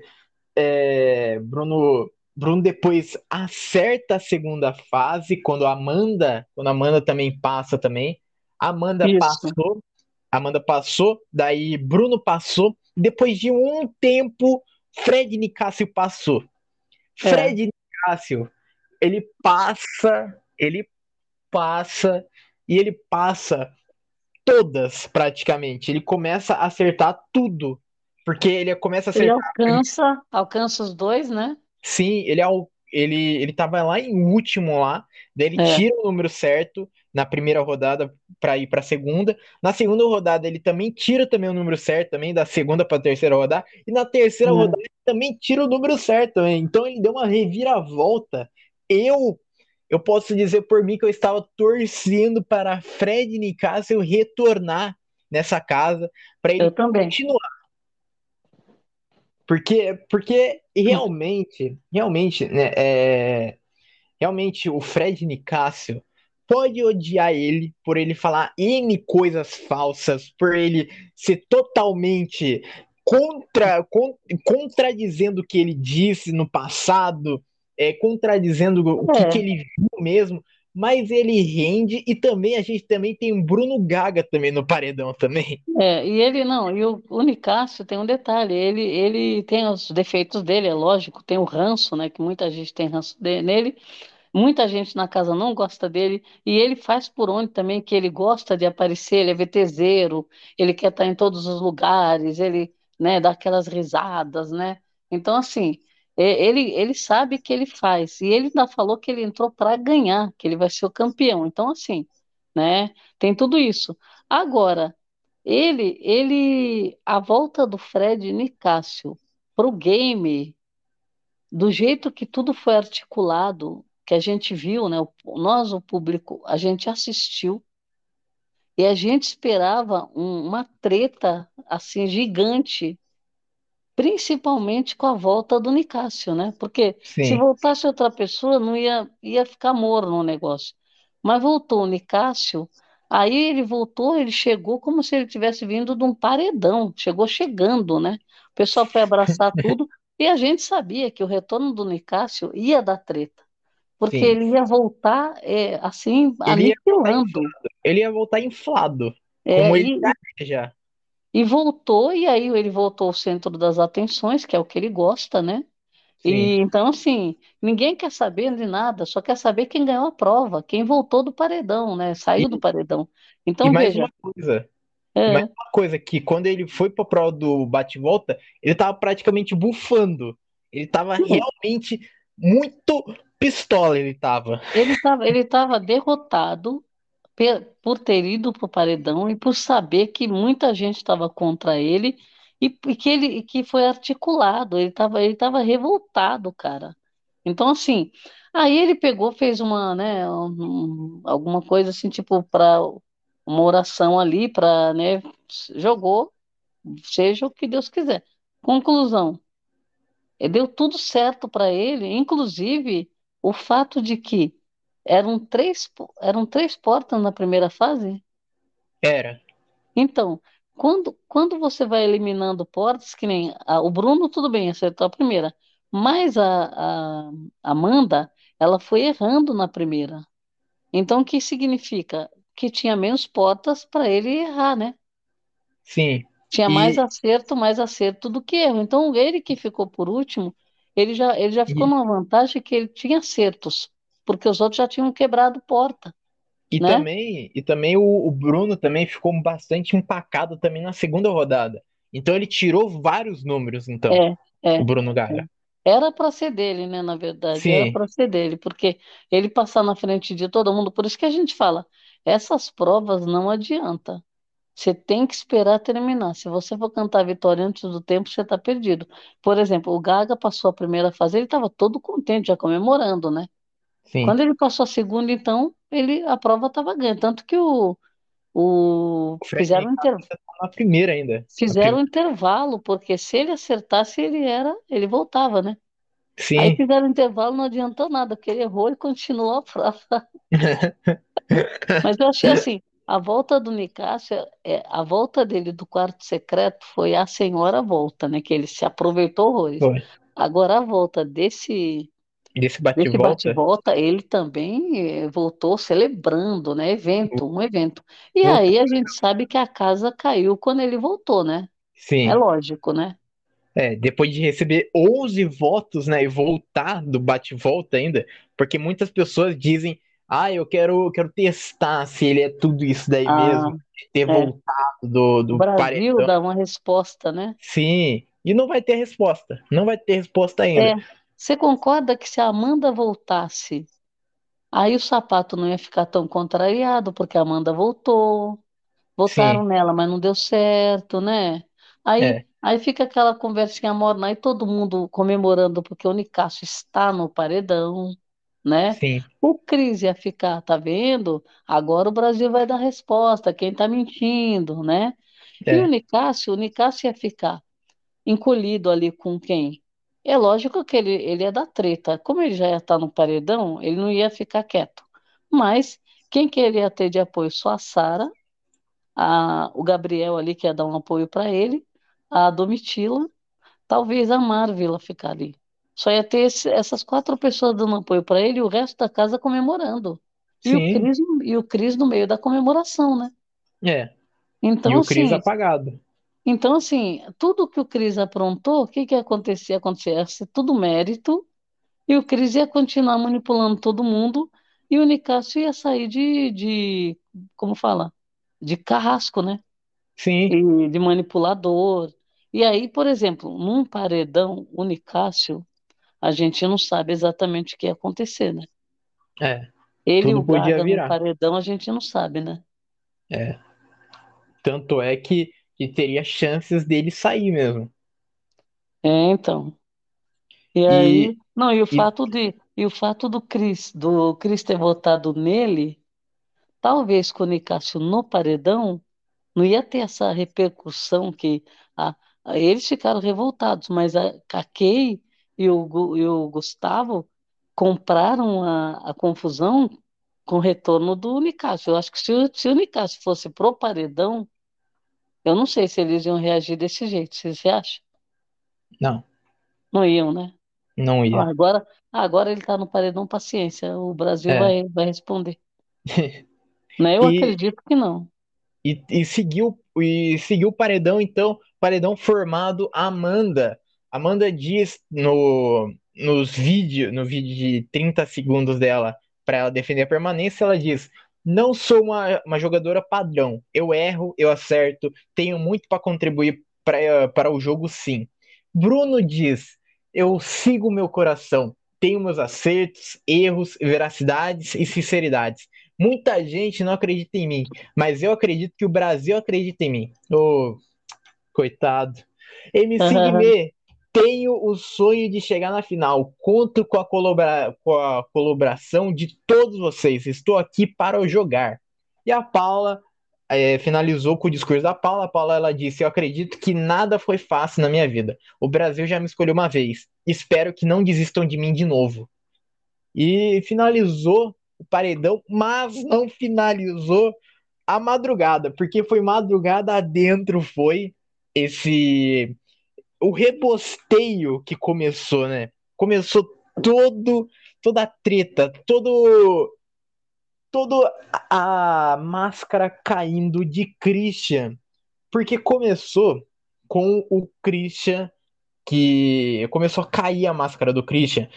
É, Bruno, Bruno depois acerta a segunda fase quando a Amanda, quando a Amanda também passa também. A Amanda isso. passou, a Amanda passou, daí Bruno passou. Depois de um tempo, Fred Nicásio passou. É. Fred Nicásio, ele passa, ele passa e ele passa todas praticamente. Ele começa a acertar tudo. Porque ele começa a Ele acertar. alcança, alcança os dois, né? Sim, ele é o, ele, ele tava lá em último lá, daí ele É, tira o número certo na primeira rodada para ir para a segunda. Na segunda rodada ele também tira também o número certo também da segunda para a terceira rodada e na terceira é. rodada ele também tira o número certo. Então ele deu uma reviravolta. Eu eu posso dizer por mim que eu estava torcendo para Fred Nicásio retornar nessa casa para ele continuar porque, porque realmente, realmente, né, é, realmente o Fred Nicásio pode odiar ele por ele falar N coisas falsas, por ele ser totalmente contra, con, contradizendo o que ele disse no passado, é, contradizendo o que, que É. ele viu mesmo, mas ele rende e também a gente também tem o Bruno Gaga também no paredão também. É, e ele não, e o, o Nicásio tem um detalhe, ele, ele tem os defeitos dele, é lógico, tem o ranço, né, que muita gente tem ranço de- nele, muita gente na casa não gosta dele, e ele faz por onde também que ele gosta de aparecer, ele é VTZero, ele quer estar em todos os lugares, ele, né, dá aquelas risadas, né, então assim, ele, ele sabe que ele faz, e ele ainda falou que ele entrou para ganhar, que ele vai ser o campeão, então assim, né, tem tudo isso. Agora, ele, ele, a volta do Fred Nicásio pro game, do jeito que tudo foi articulado, que a gente viu, né? o- Nós, o público, a gente assistiu e a gente esperava um- uma treta assim gigante, principalmente com a volta do Nicásio, né? Porque se Sim, voltasse outra pessoa, não ia, ia ficar morno o negócio. Mas voltou o Nicásio, aí ele voltou, ele chegou como se ele tivesse vindo de um paredão, chegou chegando, né? O pessoal foi abraçar tudo e a gente sabia que o retorno do Nicásio ia dar treta, porque sim. ele ia voltar é, assim, Ele ia voltar aniquilando. ele ia voltar inflado, É, como ele e, tá já. E voltou, e aí ele voltou ao centro das atenções, que é o que ele gosta, né? E sim. então, assim, ninguém quer saber de nada, só quer saber quem ganhou a prova, quem voltou do paredão, né? Saiu do E, paredão. e Então, mais veja, uma coisa. E mais é, uma coisa, que quando ele foi pra prova do bate-volta, ele tava praticamente bufando. Ele tava realmente muito pistola, ele tava. ele estava ele estava derrotado por ter ido para o paredão e por saber que muita gente estava contra ele e, que ele que foi articulado. Ele estava ele estava revoltado, cara. Então, assim, aí ele pegou, fez uma, né, um- alguma coisa assim, tipo, para uma oração ali, para, né, jogou, seja o que Deus quiser. Conclusão, eh, deu tudo certo para ele, inclusive o fato de que eram três, eram três portas na primeira fase. Era, Então, quando, quando você vai eliminando portas, que nem a- o Bruno, tudo bem, acertou a primeira, mas a, a Amanda, ela foi errando na primeira. Então, o que significa? Que tinha menos portas para ele errar, né? sim. Tinha mais E, acerto, mais acerto do que erro. Então, ele que ficou por último, ele já, ele já ficou e, numa vantagem que ele tinha acertos, porque os outros já tinham quebrado porta, e né? também, e também o, o Bruno também ficou bastante empacado também na segunda rodada. Então ele tirou vários números, então, É, é. o Bruno. Gaga. Era para ser dele, né? Na verdade, era Sim, para ser dele, porque ele passar na frente de todo mundo. Por isso que a gente fala, essas provas não adianta. Você tem que esperar terminar. Se você for cantar a vitória antes do tempo, você está perdido. Por exemplo, o Gaga passou a primeira fase, ele estava todo contente, já comemorando, né? Sim. Quando ele passou a segunda, então, ele a prova estava ganha. Tanto que o, o O fizeram um Nicasso inter, ainda tá na primeira ainda. Fizeram um intervalo, porque se ele acertasse, ele era, ele voltava, né? Aí Sim, fizeram intervalo, não adiantou nada, porque ele errou e continuou a prova. Mas eu achei assim, a volta do Nicásio, é, a volta dele do quarto secreto foi a senhora volta, né? Que ele se aproveitou horrores. foi. Agora a volta desse Desse bate-volta, bate-volta, ele também eh, voltou celebrando, né? Evento, um evento. E aí a gente sabe que a casa caiu quando ele voltou, né? É Sim. lógico, né? É, depois de receber 11 votos, né, e voltar do bate-volta ainda, porque muitas pessoas dizem, ah, eu quero, quero testar se ele é tudo isso daí Ah, mesmo, ter é. voltado do, O do Brasil paredão. dá uma resposta, né? Sim, e não vai ter resposta, não vai ter resposta É. Você concorda que se a Amanda voltasse, aí o sapato não ia ficar tão contrariado, porque a Amanda voltou, votaram Sim, nela, mas não deu certo, né? Aí, é, aí fica aquela conversinha morna, aí todo mundo comemorando porque o Nicásio está no paredão, né? sim, O Cris ia ficar, tá vendo? Agora o Brasil vai dar resposta, quem tá mentindo, né? E o é, Nicásio, o Nicásio ia ficar encolhido ali com quem? É lógico que ele, ele é da treta. Como ele já ia estar no paredão, ele não ia ficar quieto. Mas quem que ele ia ter de apoio? Só a Sara, a- o Gabriel ali, que ia dar um apoio para ele, a Domitila, talvez a Marvila ficar ali. Só ia ter esse- essas quatro pessoas dando apoio para ele e o resto da casa comemorando. E o sim, Cris, e o Cris no meio da comemoração, né? é. E Então, o Cris assim, apagado. Então, assim, tudo que o Cris aprontou, o que que acontecia? Acontecia ia ser tudo mérito, e o Cris ia continuar manipulando todo mundo, e o Nicásio ia sair de, de, como fala? De carrasco, né? Sim, E de manipulador. E aí, por exemplo, num paredão, o Nicásio, a gente não sabe exatamente o que ia acontecer, né? é. Ele e o Gaga num virar. paredão, a gente não sabe, né? É. Tanto é que, que teria chances dele sair mesmo. É, então. E aí, E, não, e o e fato de, e o fato do Cris, do Cris ter votado nele, talvez com o Nicásio no paredão, não ia ter essa repercussão que a, a- eles ficaram revoltados, mas a, a Kay e o, e o Gustavo compraram a, a confusão com o retorno do Nicásio. Eu acho que se, o- se o Nicásio fosse pro paredão, eu não sei se eles iam reagir desse jeito. Você acha? não, Não iam, né? não Ah, ia. Agora, agora ele está no paredão, paciência. O Brasil É. vai, vai responder. Né? Eu E, acredito que não. e, e seguiu e seguiu o paredão, então, paredão formado Amanda. Amanda diz no, nos vídeos, no vídeo de 30 segundos dela para ela defender a permanência, ela diz: não sou uma, uma jogadora padrão. Eu erro, eu acerto, tenho muito para contribuir para o jogo, sim. Bruno diz: eu sigo meu coração, tenho meus acertos, erros, veracidades e sinceridades. Muita gente não acredita em mim, mas eu acredito que o Brasil acredita em mim. Oh, coitado. MC uhum. Guimê, tenho o sonho de chegar na final. Conto com a, colabora com a colaboração de todos vocês. Estou aqui para jogar. E a Paula é, finalizou com o discurso da Paula. A Paula ela disse: Eu acredito que nada foi fácil na minha vida. O Brasil já me escolheu uma vez. Espero que não desistam de mim de novo. E finalizou o paredão, mas não finalizou a madrugada, porque foi madrugada adentro, foi esse o rebosteio que começou, né? Começou todo toda a treta, todo todo a máscara caindo de Christian, porque começou com o Christian que começou a cair a máscara do Christian,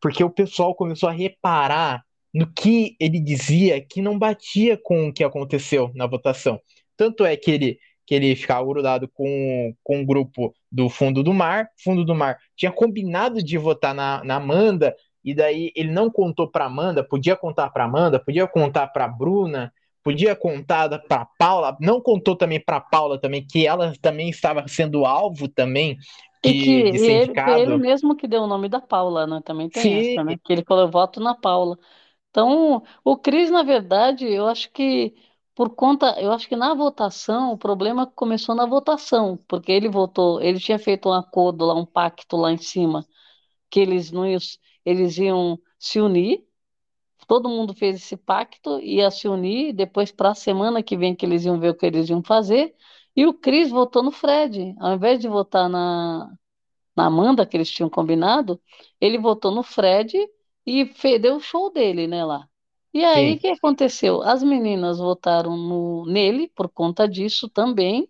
porque o pessoal começou a reparar no que ele dizia que não batia com o que aconteceu na votação. Tanto é que ele que ele ficava grudado com, com o grupo do Fundo do Mar. Fundo do Mar tinha combinado de votar na, na Amanda, e daí ele não contou para Amanda, podia contar para Amanda, podia contar para Bruna, podia contar para Paula, não contou também para Paula também que ela também estava sendo alvo também e que de ele, ele mesmo que deu o nome da Paula, né? Também tem Sim. essa, né? Que ele falou, voto na Paula. Então, o Cris, na verdade, eu acho que por conta, eu acho que na votação, o problema começou na votação, porque ele votou, ele tinha feito um acordo lá, um pacto lá em cima, que eles não iam, eles iam se unir, todo mundo fez esse pacto, ia se unir, depois para a semana que vem que eles iam ver o que eles iam fazer, e o Cris votou no Fred, ao invés de votar na, na Amanda, que eles tinham combinado, ele votou no Fred e fez, deu o show dele, né, lá. E aí, o que aconteceu? As meninas votaram no, nele por conta disso também.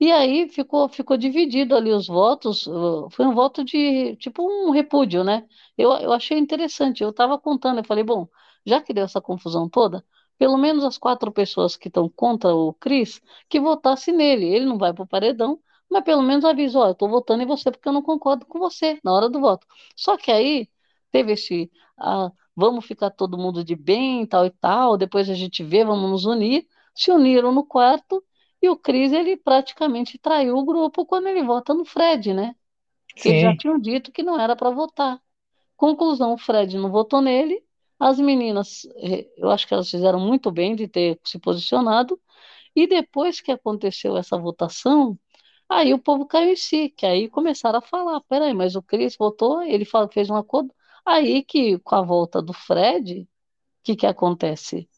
E aí ficou, ficou dividido ali os votos. Uh, foi um voto de tipo um repúdio, né? Eu, eu achei interessante. Eu estava contando, eu falei, bom, já que deu essa confusão toda, pelo menos as quatro pessoas que estão contra o Cris, que votasse nele. Ele não vai para o paredão, mas pelo menos avisou, ó, eu estou votando em você porque eu não concordo com você na hora do voto. Só que aí teve esse. Ah, vamos ficar todo mundo de bem, tal e tal, depois a gente vê, vamos nos unir. Se uniram no quarto e o Cris, ele praticamente traiu o grupo quando ele vota no Fred, né? Sim. Eles já tinham dito que não era para votar. Conclusão, o Fred não votou nele, as meninas, eh, eu acho que elas fizeram muito bem de ter se posicionado, e depois que aconteceu essa votação, aí o povo caiu em si, que aí começaram a falar, peraí, mas o Cris votou, ele fez um acordo, Aí que, com a volta do Fred, o que, que acontece?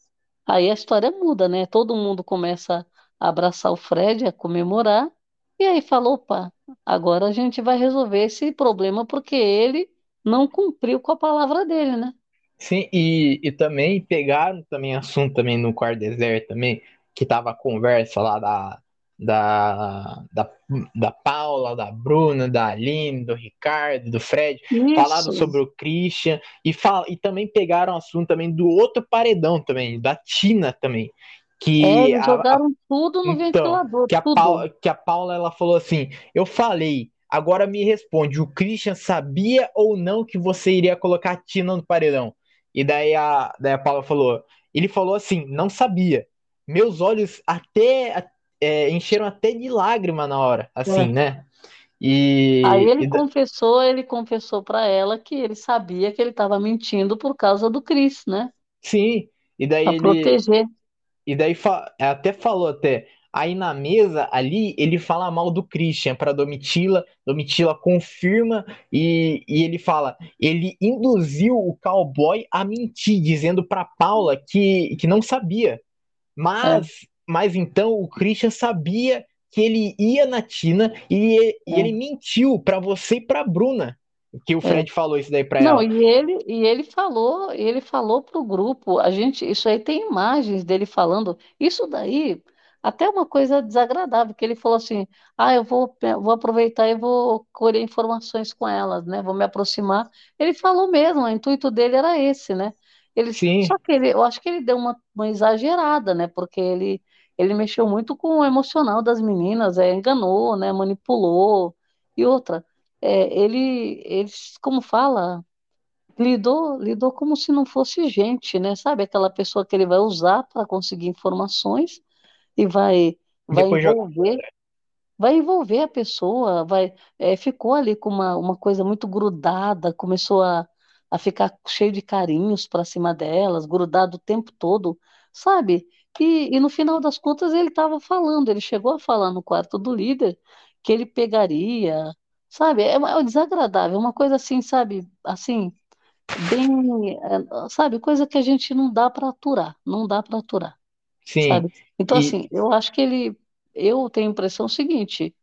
Aí a história muda, né? Todo mundo começa a abraçar o Fred, a comemorar, e aí falou, opa, agora a gente vai resolver esse problema porque ele não cumpriu com a palavra dele, né? Sim, e, e também pegaram também assunto também no quarto deserto também, que tava a conversa lá da, da, da, da Paula, da Bruna, da Aline, do Ricardo, do Fred, Isso. falaram sobre o Christian e, fal e também pegaram assunto também do outro paredão também, da Tina também. Que é, eles jogaram a, tudo no então, ventilador. Que a, Paula, que a Paula ela falou assim: Eu falei, agora me responde, o Christian sabia ou não que você iria colocar a Tina no paredão? E daí a, daí a Paula falou: Ele falou assim, não sabia. Meus olhos até, é, encheram até de lágrima na hora, assim, é. né? E, Aí ele e... confessou, ele confessou para ela que ele sabia que ele estava mentindo por causa do Cris, né? Sim, e daí pra ele proteger. E daí fa... até falou até aí na mesa ali ele fala mal do Christian para Domitila, Domitila confirma e, e ele fala, ele induziu o cowboy a mentir, dizendo para Paula que, que não sabia. Mas. Mas então o Christian sabia que ele ia na Tina e, é. e ele mentiu para você e para Bruna. Que o é. Fred é. falou isso daí para ela. Não, e ele e ele falou, ele falou pro grupo, a gente, isso aí tem imagens dele falando. Isso daí até uma coisa desagradável, que ele falou assim, ah, eu vou, vou aproveitar e vou colher informações com elas, né? Vou me aproximar. Ele falou mesmo, o intuito dele era esse, né? Ele, Sim, só que ele, eu acho que ele deu uma, uma exagerada, né? Porque ele, ele mexeu muito com o emocional das meninas, é, enganou, né? Manipulou. E outra, é, ele, ele, como fala, lidou, lidou como se não fosse gente, né? Sabe aquela pessoa que ele vai usar para conseguir informações e vai, vai depois joga. envolver, vai envolver a pessoa, vai, é, ficou ali com uma, uma coisa muito grudada, começou a, a ficar cheio de carinhos para cima delas, grudado o tempo todo, sabe? E, e no final das contas ele estava falando, ele chegou a falar no quarto do líder que ele pegaria, sabe? É, é desagradável, uma coisa assim, sabe? Assim, bem, é, sabe? Coisa que a gente não dá para aturar, não dá para aturar Sim. sabe? Então, E assim, eu acho que ele, eu tenho a impressão seguinte,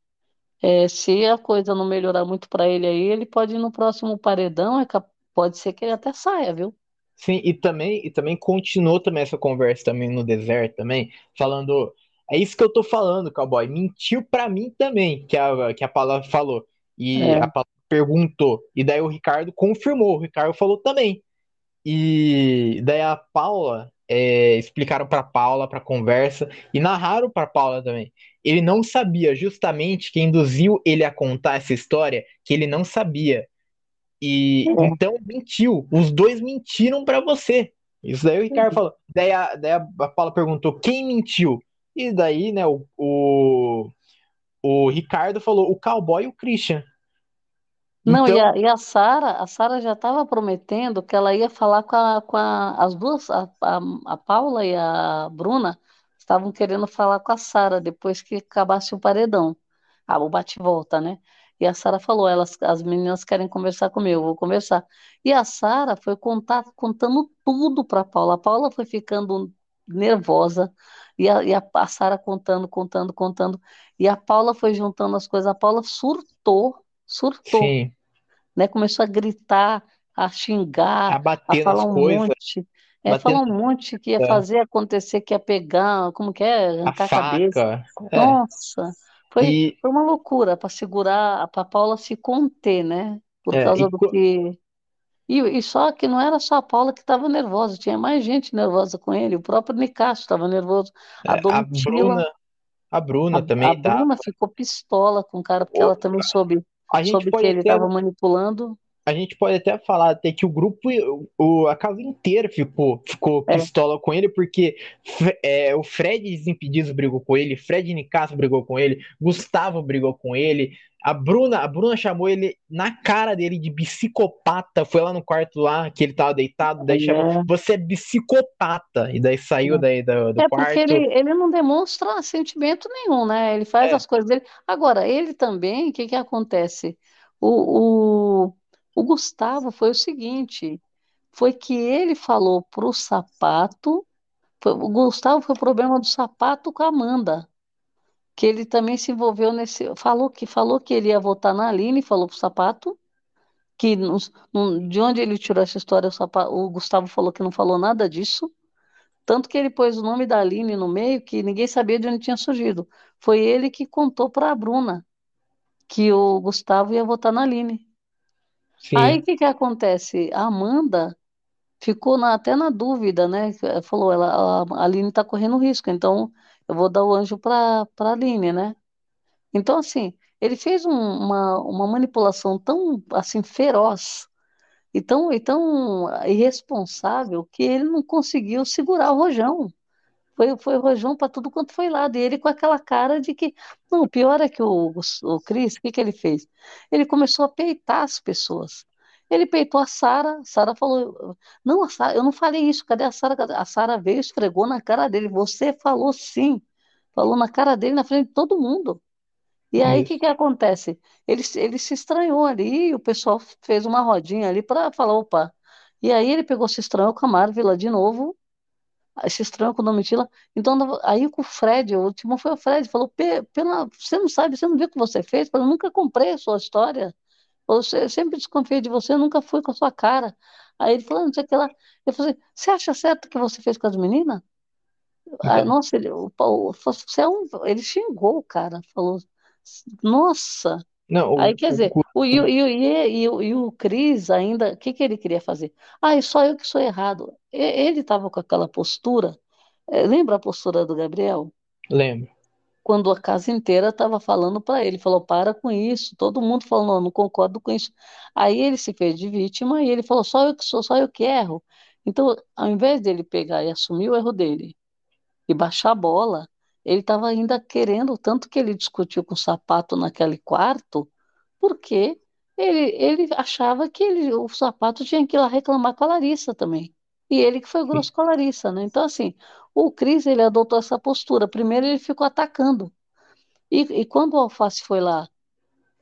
é, se a coisa não melhorar muito para ele aí, ele pode ir no próximo paredão, é, cap- pode ser que ele até saia, viu? Sim, e também, e também continuou também essa conversa também no deserto também, falando, é isso que eu tô falando, cowboy. Mentiu pra mim também, que a que a Paula falou. E a É, Paula perguntou, e daí o Ricardo confirmou, o Ricardo falou também. E daí a Paula é, explicaram para Paula para conversa e narraram para Paula também. Ele não sabia justamente quem induziu ele a contar essa história, que ele não sabia. E é. então mentiu. Os dois mentiram para você. Isso daí o Ricardo falou. Daí a, daí a a Paula perguntou quem mentiu. E daí, né, o, o, o Ricardo falou o cowboy e o Christian. Não, e Então, a, e a Sara, a Sara já estava prometendo que ela ia falar com, a, com a- as duas, a, a, a Paula e a Bruna, estavam querendo falar com a Sara depois que acabasse o paredão, ah, o bate-volta, né? E a Sara falou, elas, as meninas querem conversar comigo, eu vou conversar. E a Sara foi contar, contando tudo para a Paula. A Paula foi ficando nervosa, e a, e a, a Sara contando, contando, contando. E a Paula foi juntando as coisas. A Paula surtou, surtou sim, né? Começou a gritar, a xingar, a a bater falar nas um coisas, monte, é, falar um monte que ia na- fazer acontecer, que ia pegar, como que é, a arrancar a cabeça. faca. É. Nossa, foi, E, foi uma loucura para segurar, para Paula se conter, né? Por é, causa e do que. E, e só que não era só a Paula que estava nervosa, tinha mais gente nervosa com ele, o próprio Nicasso estava nervoso, a é, a Domitila, Bruna, a a, Bruna a também tá. Bruna ficou pistola com o cara, porque ela também soube, A gente soube que ele estava manipulando. A gente pode até falar até que o grupo, o, a casa inteira ficou, ficou É, pistola com ele, porque é, o Fred Desimpedidos brigou com ele, Fred Nicasso brigou com ele, Gustavo brigou com ele, a Bruna, a Bruna chamou ele na cara dele de psicopata, foi lá no quarto lá, que ele tava deitado, daí chamou, é. você é psicopata, e daí saiu daí do, do É porque ele, quarto, ele não demonstra sentimento nenhum, né? Ele faz é, as coisas dele. Agora, ele também, o que que acontece? O, o, o Gustavo foi o seguinte, foi que ele falou pro sapato, foi- o Gustavo foi o problema do sapato com a Amanda, que ele também se envolveu nesse, falou que falou que ele ia votar na Aline, falou pro sapato, que de onde ele tirou essa história, o, sapa- o Gustavo falou que não falou nada disso. Tanto que ele pôs o nome da Aline no meio, que ninguém sabia de onde tinha surgido. Foi ele que contou para a Bruna que o Gustavo ia votar na Aline. Aí o sim, que que acontece? A Amanda ficou na- até na dúvida, né? Falou, ela, a Aline está correndo risco, então eu vou dar o anjo para para Aline, né? Então, assim, ele fez um- uma, uma manipulação tão, assim, feroz e tão, e tão irresponsável que ele não conseguiu segurar o rojão. Foi, foi rojão para tudo quanto foi lado. E ele com aquela cara de que. Não, o pior é que o, o Cris, o que, que ele fez? Ele começou a peitar as pessoas. Ele peitou a Sara. Sara falou: Não, a Sara, eu não falei isso. Cadê a Sara? Cadê-" A Sara veio e esfregou na cara dele. Você falou sim. Falou na cara dele, na frente de todo mundo. E aí o que, que acontece? Ele, se- ele se estranhou ali. E o pessoal fez uma rodinha ali para falar: opa. E aí ele pegou, se estranhou com a Marvila de novo esse estranho com Domitila. Então, aí com o Fred, o último foi o Fred, falou: "Pe- pela, você não sabe, você não viu o que você fez? Eu nunca comprei a sua história. Eu sempre desconfiei de você, eu nunca fui com a sua cara. Aí ele falou: "Ah, não sei o que lá. Eu falei: você acha certo o que você fez com as meninas? Ah, Então, nossa, ele, o Paulo, você é um, ele xingou o cara, falou, nossa. Não, Aí, o, quer dizer, o, o, e, o- e, o- e, o e o Cris ainda, o que que ele queria fazer? Ah, é só eu que sou errado. E- Ele estava com aquela postura, eh, lembra a postura do Gabriel? lembro. Quando a casa inteira estava falando para ele, falou, para com isso, todo mundo falou, não, não concordo com isso. Aí ele se fez de vítima e ele falou, só eu que sou, só eu que erro. Então, ao invés dele pegar e assumir o erro dele, e baixar a bola. Ele estava ainda querendo, tanto que ele discutiu com o sapato naquele quarto, porque ele, ele achava que ele, o sapato tinha que ir lá reclamar com a Larissa também. E ele que foi grosso com a Larissa, né? Então, assim, o Cris, ele adotou essa postura. Primeiro, ele ficou atacando. E, e quando o Alface foi lá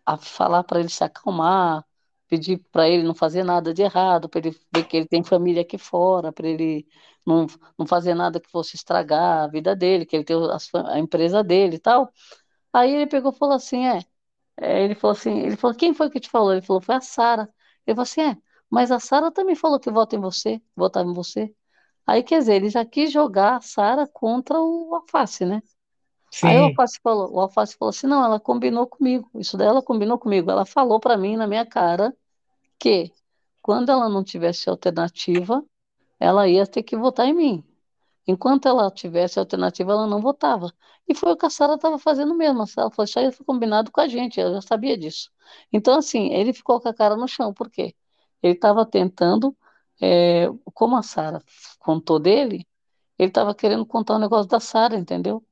a falar para ele se acalmar, pedir para ele não fazer nada de errado, para ele ver que ele tem família aqui fora, para ele não, não fazer nada que fosse estragar a vida dele, que ele tem fa- a empresa dele e tal. Aí ele pegou e falou assim, é, é, ele falou assim, ele falou, quem foi que te falou? Ele falou, foi a Sara. Ele falou assim, é, mas a Sara também falou que vota em você, votava em você. Aí, quer dizer, ele já quis jogar a Sara contra o Alface, né? Aí o Sim, Alface falou, o Alface falou assim, não, ela combinou comigo, isso daí ela combinou comigo, ela falou pra mim na minha cara que quando ela não tivesse alternativa, ela ia ter que votar em mim. Enquanto ela tivesse alternativa, ela não votava. E foi o que a Sara estava fazendo mesmo. Ela falou, isso aí foi combinado com a gente, eu já sabia disso. Então, assim, ele ficou com a cara no chão, por quê? Ele estava tentando, é, como a Sara contou dele, ele estava querendo contar o negócio da Sara, entendeu?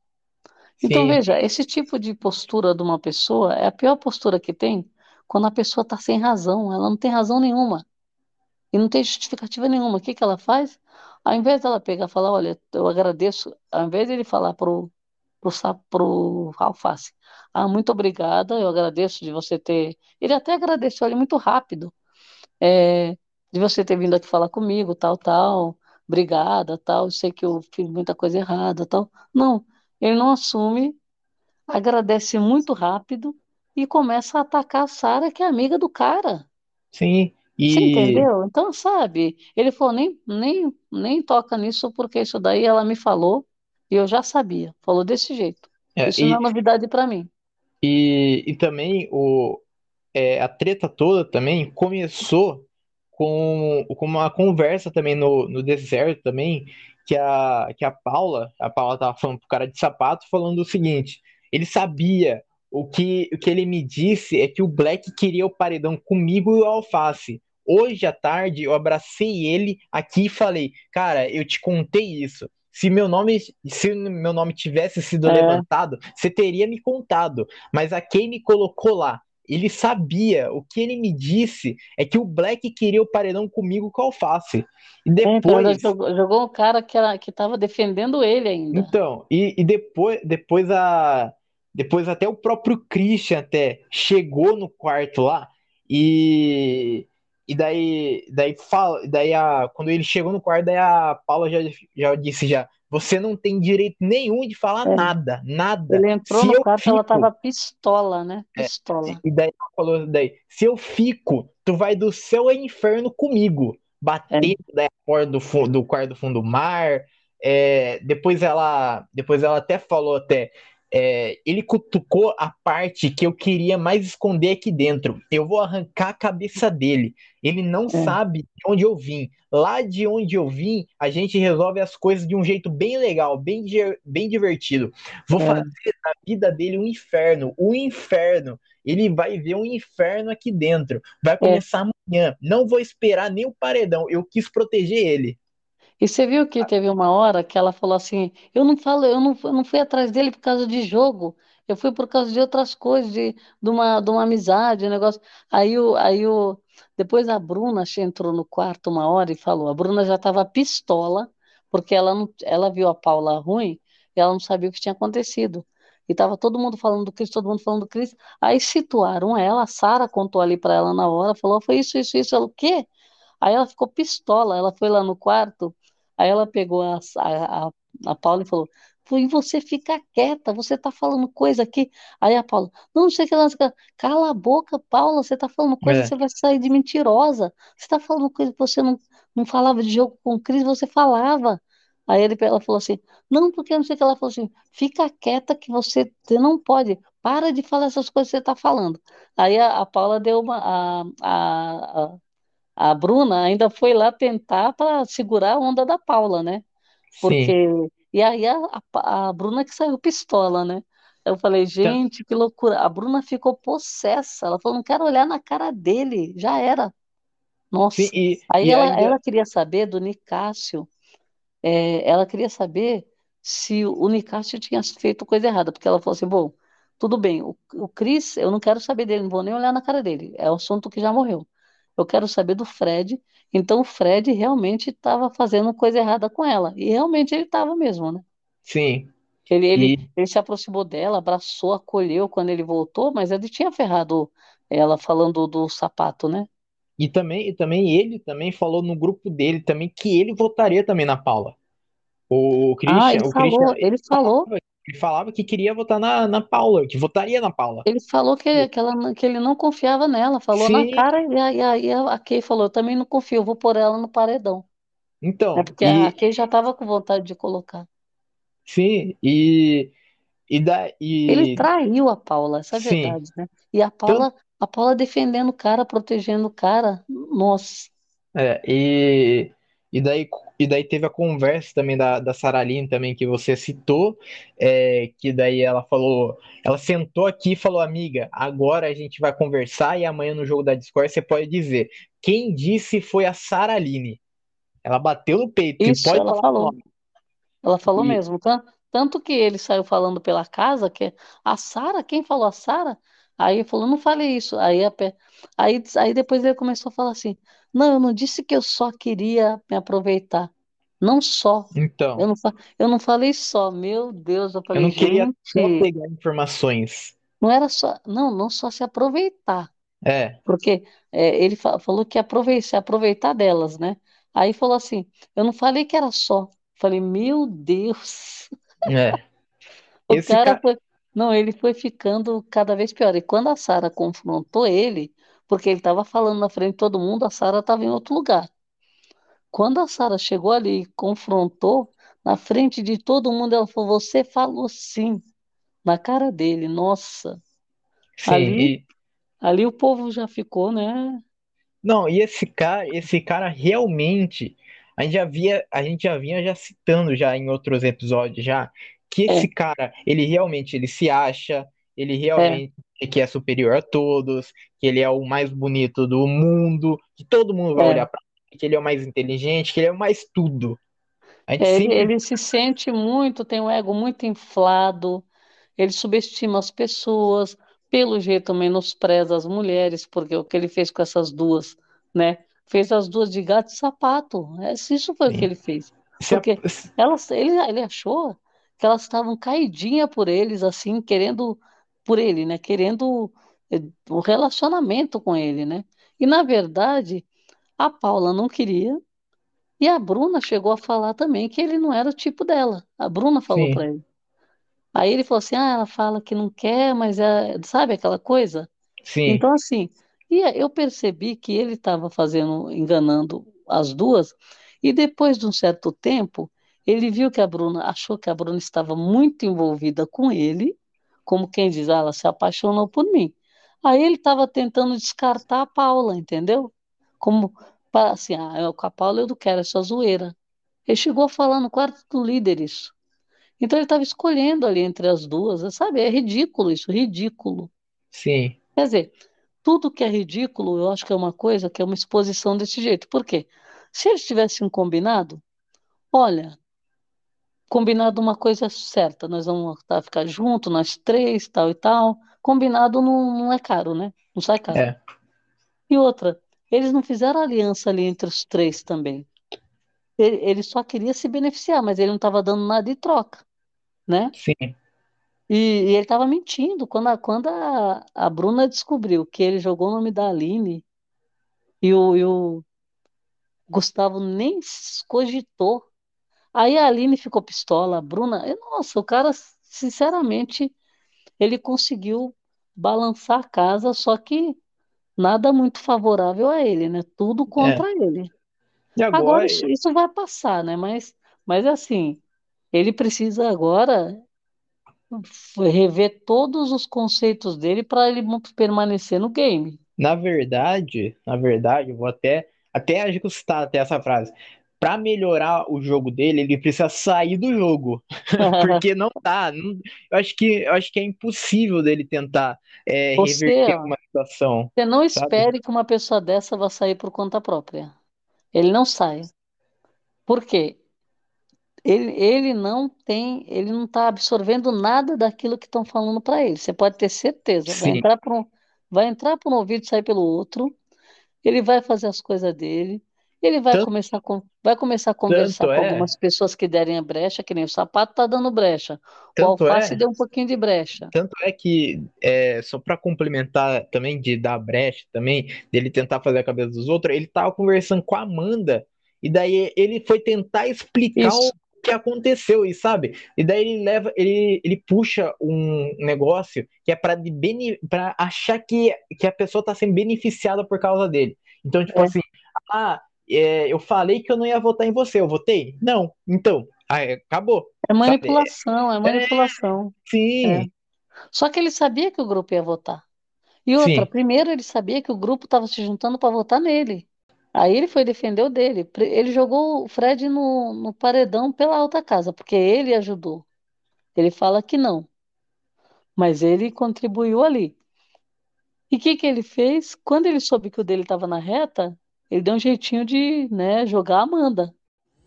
Então, sim. veja, esse tipo de postura de uma pessoa é a pior postura que tem quando a pessoa está sem razão, ela não tem razão nenhuma e não tem justificativa nenhuma. O que que ela faz? Ao invés dela pegar e falar, olha, eu agradeço, ao invés de ele falar pro, pro, pro alface, ah, muito obrigada, eu agradeço de você ter. Ele até agradeceu ele muito rápido, é, de você ter vindo aqui falar comigo, tal, tal, obrigada, tal, eu sei que eu fiz muita coisa errada, tal. Não, ele não assume agradece muito rápido e começa a atacar a Sara, que é amiga do cara. Sim, Você e, entendeu? Então, sabe, ele falou, nem, nem, nem toca nisso, porque isso daí ela me falou e eu já sabia. Falou desse jeito. é, Isso não é e, novidade para mim. e, e também o, é, a treta toda também começou com, com uma conversa também no, no deserto também, que a, que a Paula, a Paula tava falando pro cara de sapato, falando o seguinte, ele sabia, o que, o que ele me disse é que o Black queria o paredão comigo e o Alface. Hoje à tarde eu abracei ele aqui e falei, cara, eu te contei isso. Se meu nome, se meu nome tivesse sido É, levantado, você teria me contado. Mas a quem me colocou lá, ele sabia, o que ele me disse é que o Black queria o paredão comigo com a Alface. E então depois, jogou, jogou um cara que era, que estava defendendo ele ainda. então, e, e depois, depois a depois até o próprio Christian até chegou no quarto lá e e daí daí fala, daí a quando ele chegou no quarto, daí a Paula já, já disse já, você não tem direito nenhum de falar É, nada, nada. ele entrou Se no quarto, ela fico estava pistola, né? É, Pistola. e daí ela falou daí, se eu fico, tu vai do céu ao inferno comigo, É, batendo daí a porta do, fundo, do quarto do fundo do mar. É, depois ela, depois ela até falou até, é, ele cutucou a parte que eu queria mais esconder aqui dentro. Eu vou arrancar a cabeça dele. Ele não é, sabe de onde eu vim. Lá de onde eu vim, a gente resolve as coisas de um jeito bem legal, bem, bem divertido. Vou fazer é. da vida dele um inferno, um inferno. Ele vai ver um inferno aqui dentro. Vai é. começar amanhã. Não vou esperar nem o paredão. Eu quis proteger ele. E você viu que teve uma hora que ela falou assim: eu não falo, eu não, eu não fui atrás dele por causa de jogo, eu fui por causa de outras coisas, de, de uma, de uma amizade, um negócio. Aí, o, aí o, depois a Bruna entrou no quarto uma hora e falou: a Bruna já estava pistola, porque ela, não, ela viu a Paula ruim e ela não sabia o que tinha acontecido. E estava todo mundo falando do Cris, todo mundo falando do Cris. Aí situaram ela, a Sara contou ali para ela na hora, falou: foi isso, isso, isso. Ela, o quê? Aí ela ficou pistola, ela foi lá no quarto. Aí ela pegou a, a, a, Paula e falou: e você fica quieta, você tá falando coisa aqui. Aí a Paula, não, não sei o que lá, cala a boca, Paula, você tá falando coisa, É, você vai sair de mentirosa. Você tá falando coisa que você não, não falava de jogo com o Cris, você falava. Aí ele, ela falou assim, não, porque não sei o que ela falou assim, fica quieta que você, você não pode, para de falar essas coisas que você está falando. Aí a, a Paula deu uma, a, a, a, a Bruna ainda foi lá tentar para segurar a onda da Paula, né? Porque, Sim. e aí a, a, a Bruna que saiu pistola, né? Eu falei, Então, gente, que loucura. A Bruna ficou possessa. Ela falou, não quero olhar na cara dele. Já era. sim, Nossa. e, Aí e ela, ainda. ela queria saber do Nicásio. é, ela queria saber se o Nicásio tinha feito coisa errada. Porque ela falou assim, bom, tudo bem. O, o Cris, eu não quero saber dele. Não vou nem olhar na cara dele. É o assunto que já morreu. Eu quero saber do Fred. Então o Fred realmente estava fazendo coisa errada com ela. E realmente ele estava mesmo, né? Sim. Ele, ele, E, ele se aproximou dela, abraçou, acolheu quando ele voltou, mas ele tinha ferrado ela falando do sapato, né? e também, e também ele também falou no grupo dele também que ele votaria também na Paula. O Ah, ele Christian, o Christian falou, ele falou, ele falava que queria votar na, na Paula, que votaria na Paula. ele falou que, que, ela, que ele não confiava nela, falou na Sim, cara, e a, e a, e a Kay falou, eu também não confio, eu vou pôr ela no paredão. É então, porque a e Kay já estava com vontade de colocar. sim, e, e, da, Ele e traiu a Paula, essa é a sim, verdade, né? E a tanto, Paula, a Paula defendendo o cara, protegendo o cara. Nossa, é, e, e daí, e daí teve a conversa também da, da Saraline também que você citou, é, que daí ela falou, ela sentou aqui e falou, amiga, agora a gente vai conversar e amanhã no jogo da Discord você pode dizer, quem disse foi a Saraline. Ela bateu no peito isso pode ela falou. nome. Ela falou E, mesmo. Tan- Tanto que ele saiu falando pela casa que a Sara, quem falou a Sara? Aí ele falou, não falei isso. Aí, a aí, aí depois ele começou a falar assim: não, eu não disse que eu só queria me aproveitar. Não só. Eu então, não, fa- eu não falei só. Meu Deus, eu eu falei, não queria só pegar informações. não era só, não, não só se aproveitar. É, Porque é, ele fa- falou que aprovei- se aproveitar delas, né? Aí falou assim: eu não falei que era só. Falei, meu Deus. é. O Esse cara cara, foi. Não, ele foi ficando cada vez pior. E quando a Sara confrontou ele, porque ele estava falando na frente de todo mundo, a Sara estava em outro lugar. Quando a Sara chegou ali e confrontou, na frente de todo mundo, ela falou: Você falou sim, na cara dele. Nossa, sim, ali, e ali o povo já ficou, né? não, e esse cara, esse cara realmente, a gente já via, a gente já vinha já citando já em outros episódios já, que É, esse cara, ele realmente ele se acha, ele é, realmente que é superior a todos, que ele é o mais bonito do mundo, que todo mundo vai olhar é. pra ele, que ele é o mais inteligente, que ele é o mais tudo. É, Ele, sempre, ele se sente muito, tem um ego muito inflado, ele subestima as pessoas, pelo jeito menospreza as mulheres, porque o que ele fez com essas duas, né? Fez as duas de gato e sapato. É, isso foi o que ele fez. Porque elas, ele, ele achou que elas estavam caidinha por eles, assim, querendo, por ele, né? Querendo eh, o relacionamento com ele, né? E, na verdade, a Paula não queria. E a Bruna chegou a falar também que ele não era o tipo dela. A Bruna falou para ele. Aí ele falou assim: ah, ela fala que não quer, mas é, sabe aquela coisa? sim, Então, assim, e eu percebi que ele estava fazendo, enganando as duas, e depois de um certo tempo, ele viu que a Bruna, achou que a Bruna estava muito envolvida com ele, como quem diz, ah, ela se apaixonou por mim. Aí ele estava tentando descartar a Paula, entendeu? Como, assim, ah, com a Paula eu não quero essa zoeira. Ele chegou a falar no quarto do líder isso. Então ele estava escolhendo ali entre as duas, sabe? É ridículo isso, ridículo. sim, Quer dizer, tudo que é ridículo, eu acho que é uma coisa que é uma exposição desse jeito. Por quê? Se eles tivessem combinado, olha, combinado uma coisa certa, nós vamos tá, ficar juntos, nós três, tal e tal. Combinado não, não é caro, né? Não sai caro. é, E outra, eles não fizeram aliança ali entre os três também. Ele, ele só queria se beneficiar, mas ele não estava dando nada de troca, né? sim, E, e ele estava mentindo. Quando, a, quando a, a Bruna descobriu que ele jogou o nome da Aline e o, e o Gustavo nem cogitou, aí a Aline ficou pistola, a Bruna. e, Nossa, o cara, sinceramente, ele conseguiu balançar a casa, só que nada muito favorável a ele, né? Tudo é. contra ele. E Agora agora, isso, isso vai passar, né? Mas Mas assim, ele precisa agora rever todos os conceitos dele para ele permanecer no game. Na verdade, na verdade, eu vou até até ajustar até essa frase. Para melhorar o jogo dele, ele precisa sair do jogo, porque não dá. Não, eu acho que eu acho que é impossível dele tentar é, Você, reverter uma situação, você não sabe? espere que uma pessoa dessa vá sair por conta própria. Ele não sai. Por quê? Ele, ele não tem, ele não está absorvendo nada daquilo que estão falando para ele. Você pode ter certeza. Vai Sim, entrar por um, vai entrar por um ouvido e sair pelo outro. Ele vai fazer as coisas dele. Ele vai tanto, começar a, con- vai começar a conversar com é, algumas pessoas que derem a brecha, que nem o sapato está dando brecha. O alface é deu um pouquinho de brecha. Tanto é que, é, só para complementar também, de dar brecha também, dele tentar fazer a cabeça dos outros, ele tava conversando com a Amanda, e daí ele foi tentar explicar o Isso. que aconteceu, e sabe? E daí ele leva, ele, ele puxa um negócio que é para para achar que, que a pessoa tá sendo beneficiada por causa dele. Então, tipo É, assim, ah, é, eu falei que eu não ia votar em você, eu votei? Não, então, aí, acabou, é? É, manipulação, é manipulação. É. sim, Só que ele sabia que o grupo ia votar. E outra, sim. primeiro ele sabia que o grupo estava se juntando para votar nele. Aí ele foi defender o dele. Ele jogou o Fred no, no paredão pela alta casa, porque ele ajudou. Ele fala que não, mas ele contribuiu ali. E o que que ele fez? Quando ele soube que o dele estava na reta, ele deu um jeitinho de, né, jogar a Amanda.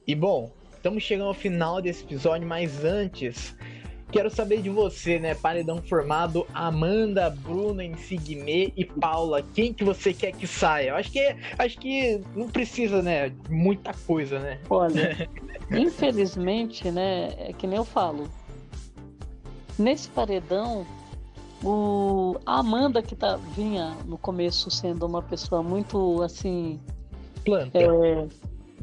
E bom, estamos chegando ao final desse episódio, mas antes, quero saber de você, né? Paredão formado, Amanda, Bruna, Insigme e Paula. Quem que você quer que saia? Eu acho que acho que não precisa, né? de Muita coisa, né? Olha, infelizmente, né, é que nem eu falo. Nesse paredão, o a Amanda que tá, vinha no começo sendo uma pessoa muito assim, Planta.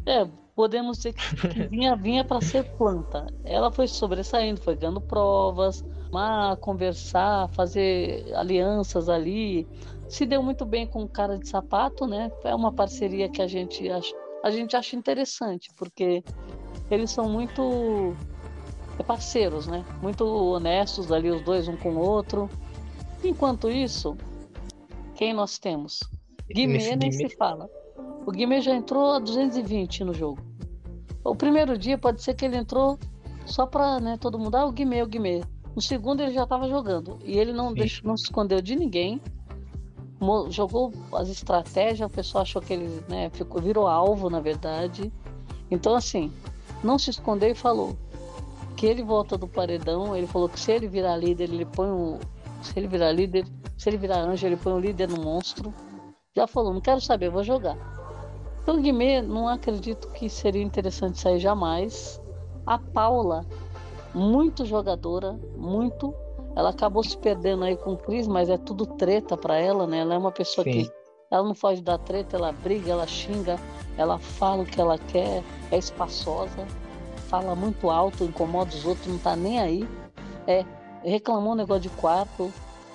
é, podemos dizer que, que vinha vinha para ser planta. Ela foi sobressaindo, foi ganhando provas, a conversar, fazer alianças ali. Se deu muito bem com o cara de sapato, né? É uma parceria que a gente acha, a gente acha interessante, porque eles são muito parceiros, né? Muito honestos ali os dois um com o outro. Enquanto isso, quem nós temos? Guimê nem se fala. O Guimê já entrou a 220 no jogo. O primeiro dia pode ser que ele entrou só para né, todo mundo, ah, o Guimê, o Guimê. No segundo ele já estava jogando. E ele não, deixou, não se escondeu de ninguém. Jogou as estratégias, o pessoal achou que ele né, ficou, virou alvo, na verdade. Então, assim, não se escondeu e falou que ele volta do paredão. Ele falou que se ele virar líder, ele põe o. Se ele virar líder, se ele virar anjo, ele põe o líder no monstro. Já falou, não quero saber, vou jogar. Então, Guimê, não acredito que seria interessante sair jamais. A Paula, muito jogadora, muito. Ela acabou se perdendo aí com o Cris, mas é tudo treta pra ela, né? Ela é uma pessoa Sim. que ela não foge da treta, ela briga, ela xinga, ela fala o que ela quer, é espaçosa, fala muito alto, incomoda os outros, não tá nem aí. É, reclamou um negócio de quarto.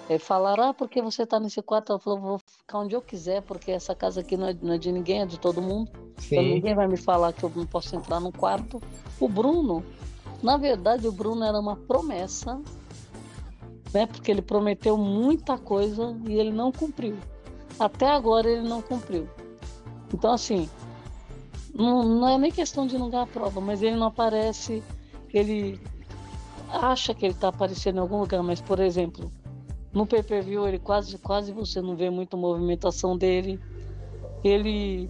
É, falaram, ah, porque você tá nesse quarto? Ela falou, vou ficar onde eu quiser, porque essa casa aqui não é, não é de ninguém, é de todo mundo. Então Sim. ninguém vai me falar que eu não posso entrar num quarto. O Bruno, na verdade, o Bruno era uma promessa, né? Porque ele prometeu muita coisa e ele não cumpriu. Até agora ele não cumpriu. Então, assim, não, não é nem questão de não ganhar a prova, mas ele não aparece, ele acha que ele está aparecendo em algum lugar, mas, por exemplo, no pay-per-view ele quase, quase você não vê muita movimentação dele. Ele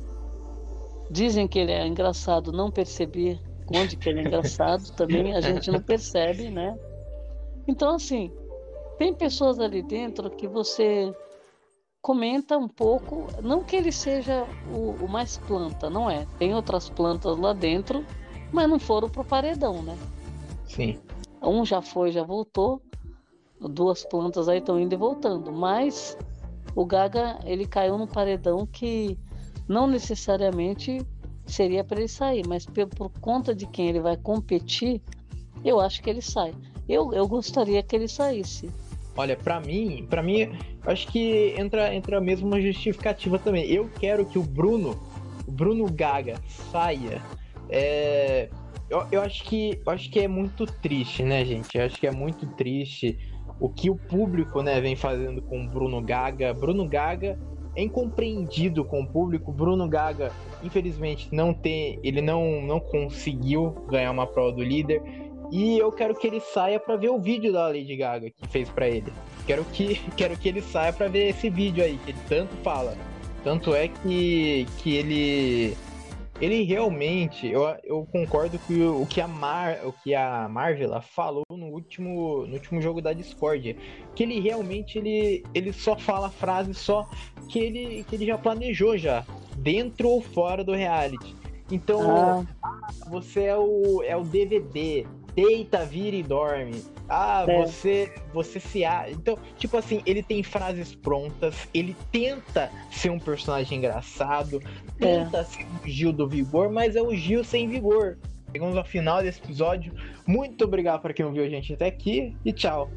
dizem que ele é engraçado, não perceber onde que ele é engraçado também a gente não percebe, né? Então assim, tem pessoas ali dentro que você comenta um pouco, não que ele seja o, o mais planta, não é? Tem outras plantas lá dentro, mas não foram pro paredão, né? Sim. Um já foi, já voltou. Duas plantas aí estão indo e voltando. Mas o Gaga, ele caiu num paredão que não necessariamente seria para ele sair, mas por, por conta de quem ele vai competir, eu acho que ele sai. Eu, eu gostaria que ele saísse. Olha, pra mim, para mim, acho que entra entra mesmo uma justificativa também. Eu quero que o Bruno, o Bruno Gaga saia é, eu, eu, acho que, eu acho que é muito triste, né, gente? Eu acho que é muito triste o que o público né, vem fazendo com Bruno Gaga. Bruno Gaga é incompreendido com o público. Bruno Gaga, infelizmente, não tem, ele não, não conseguiu ganhar uma prova do líder. E eu quero que ele saia para ver o vídeo da Lady Gaga que fez para ele. Quero que, quero que ele saia para ver esse vídeo aí que ele tanto fala. Tanto é que, que ele ele realmente, eu, eu concordo com o, o que a Mar, o que a Marvel falou no último, no último jogo da Discord, que ele realmente ele, ele só fala frases só que ele, que ele já planejou já, dentro ou fora do reality. Então, ah. você é o, é o DVD, deita, vira e dorme. Ah, é. você você se acha. Então, tipo assim, ele tem frases prontas, ele tenta ser um personagem engraçado, tenta é. ser o Gil do vigor, mas é o Gil sem vigor. Chegamos ao final desse episódio. Muito obrigado para quem ouviu a gente até aqui e tchau.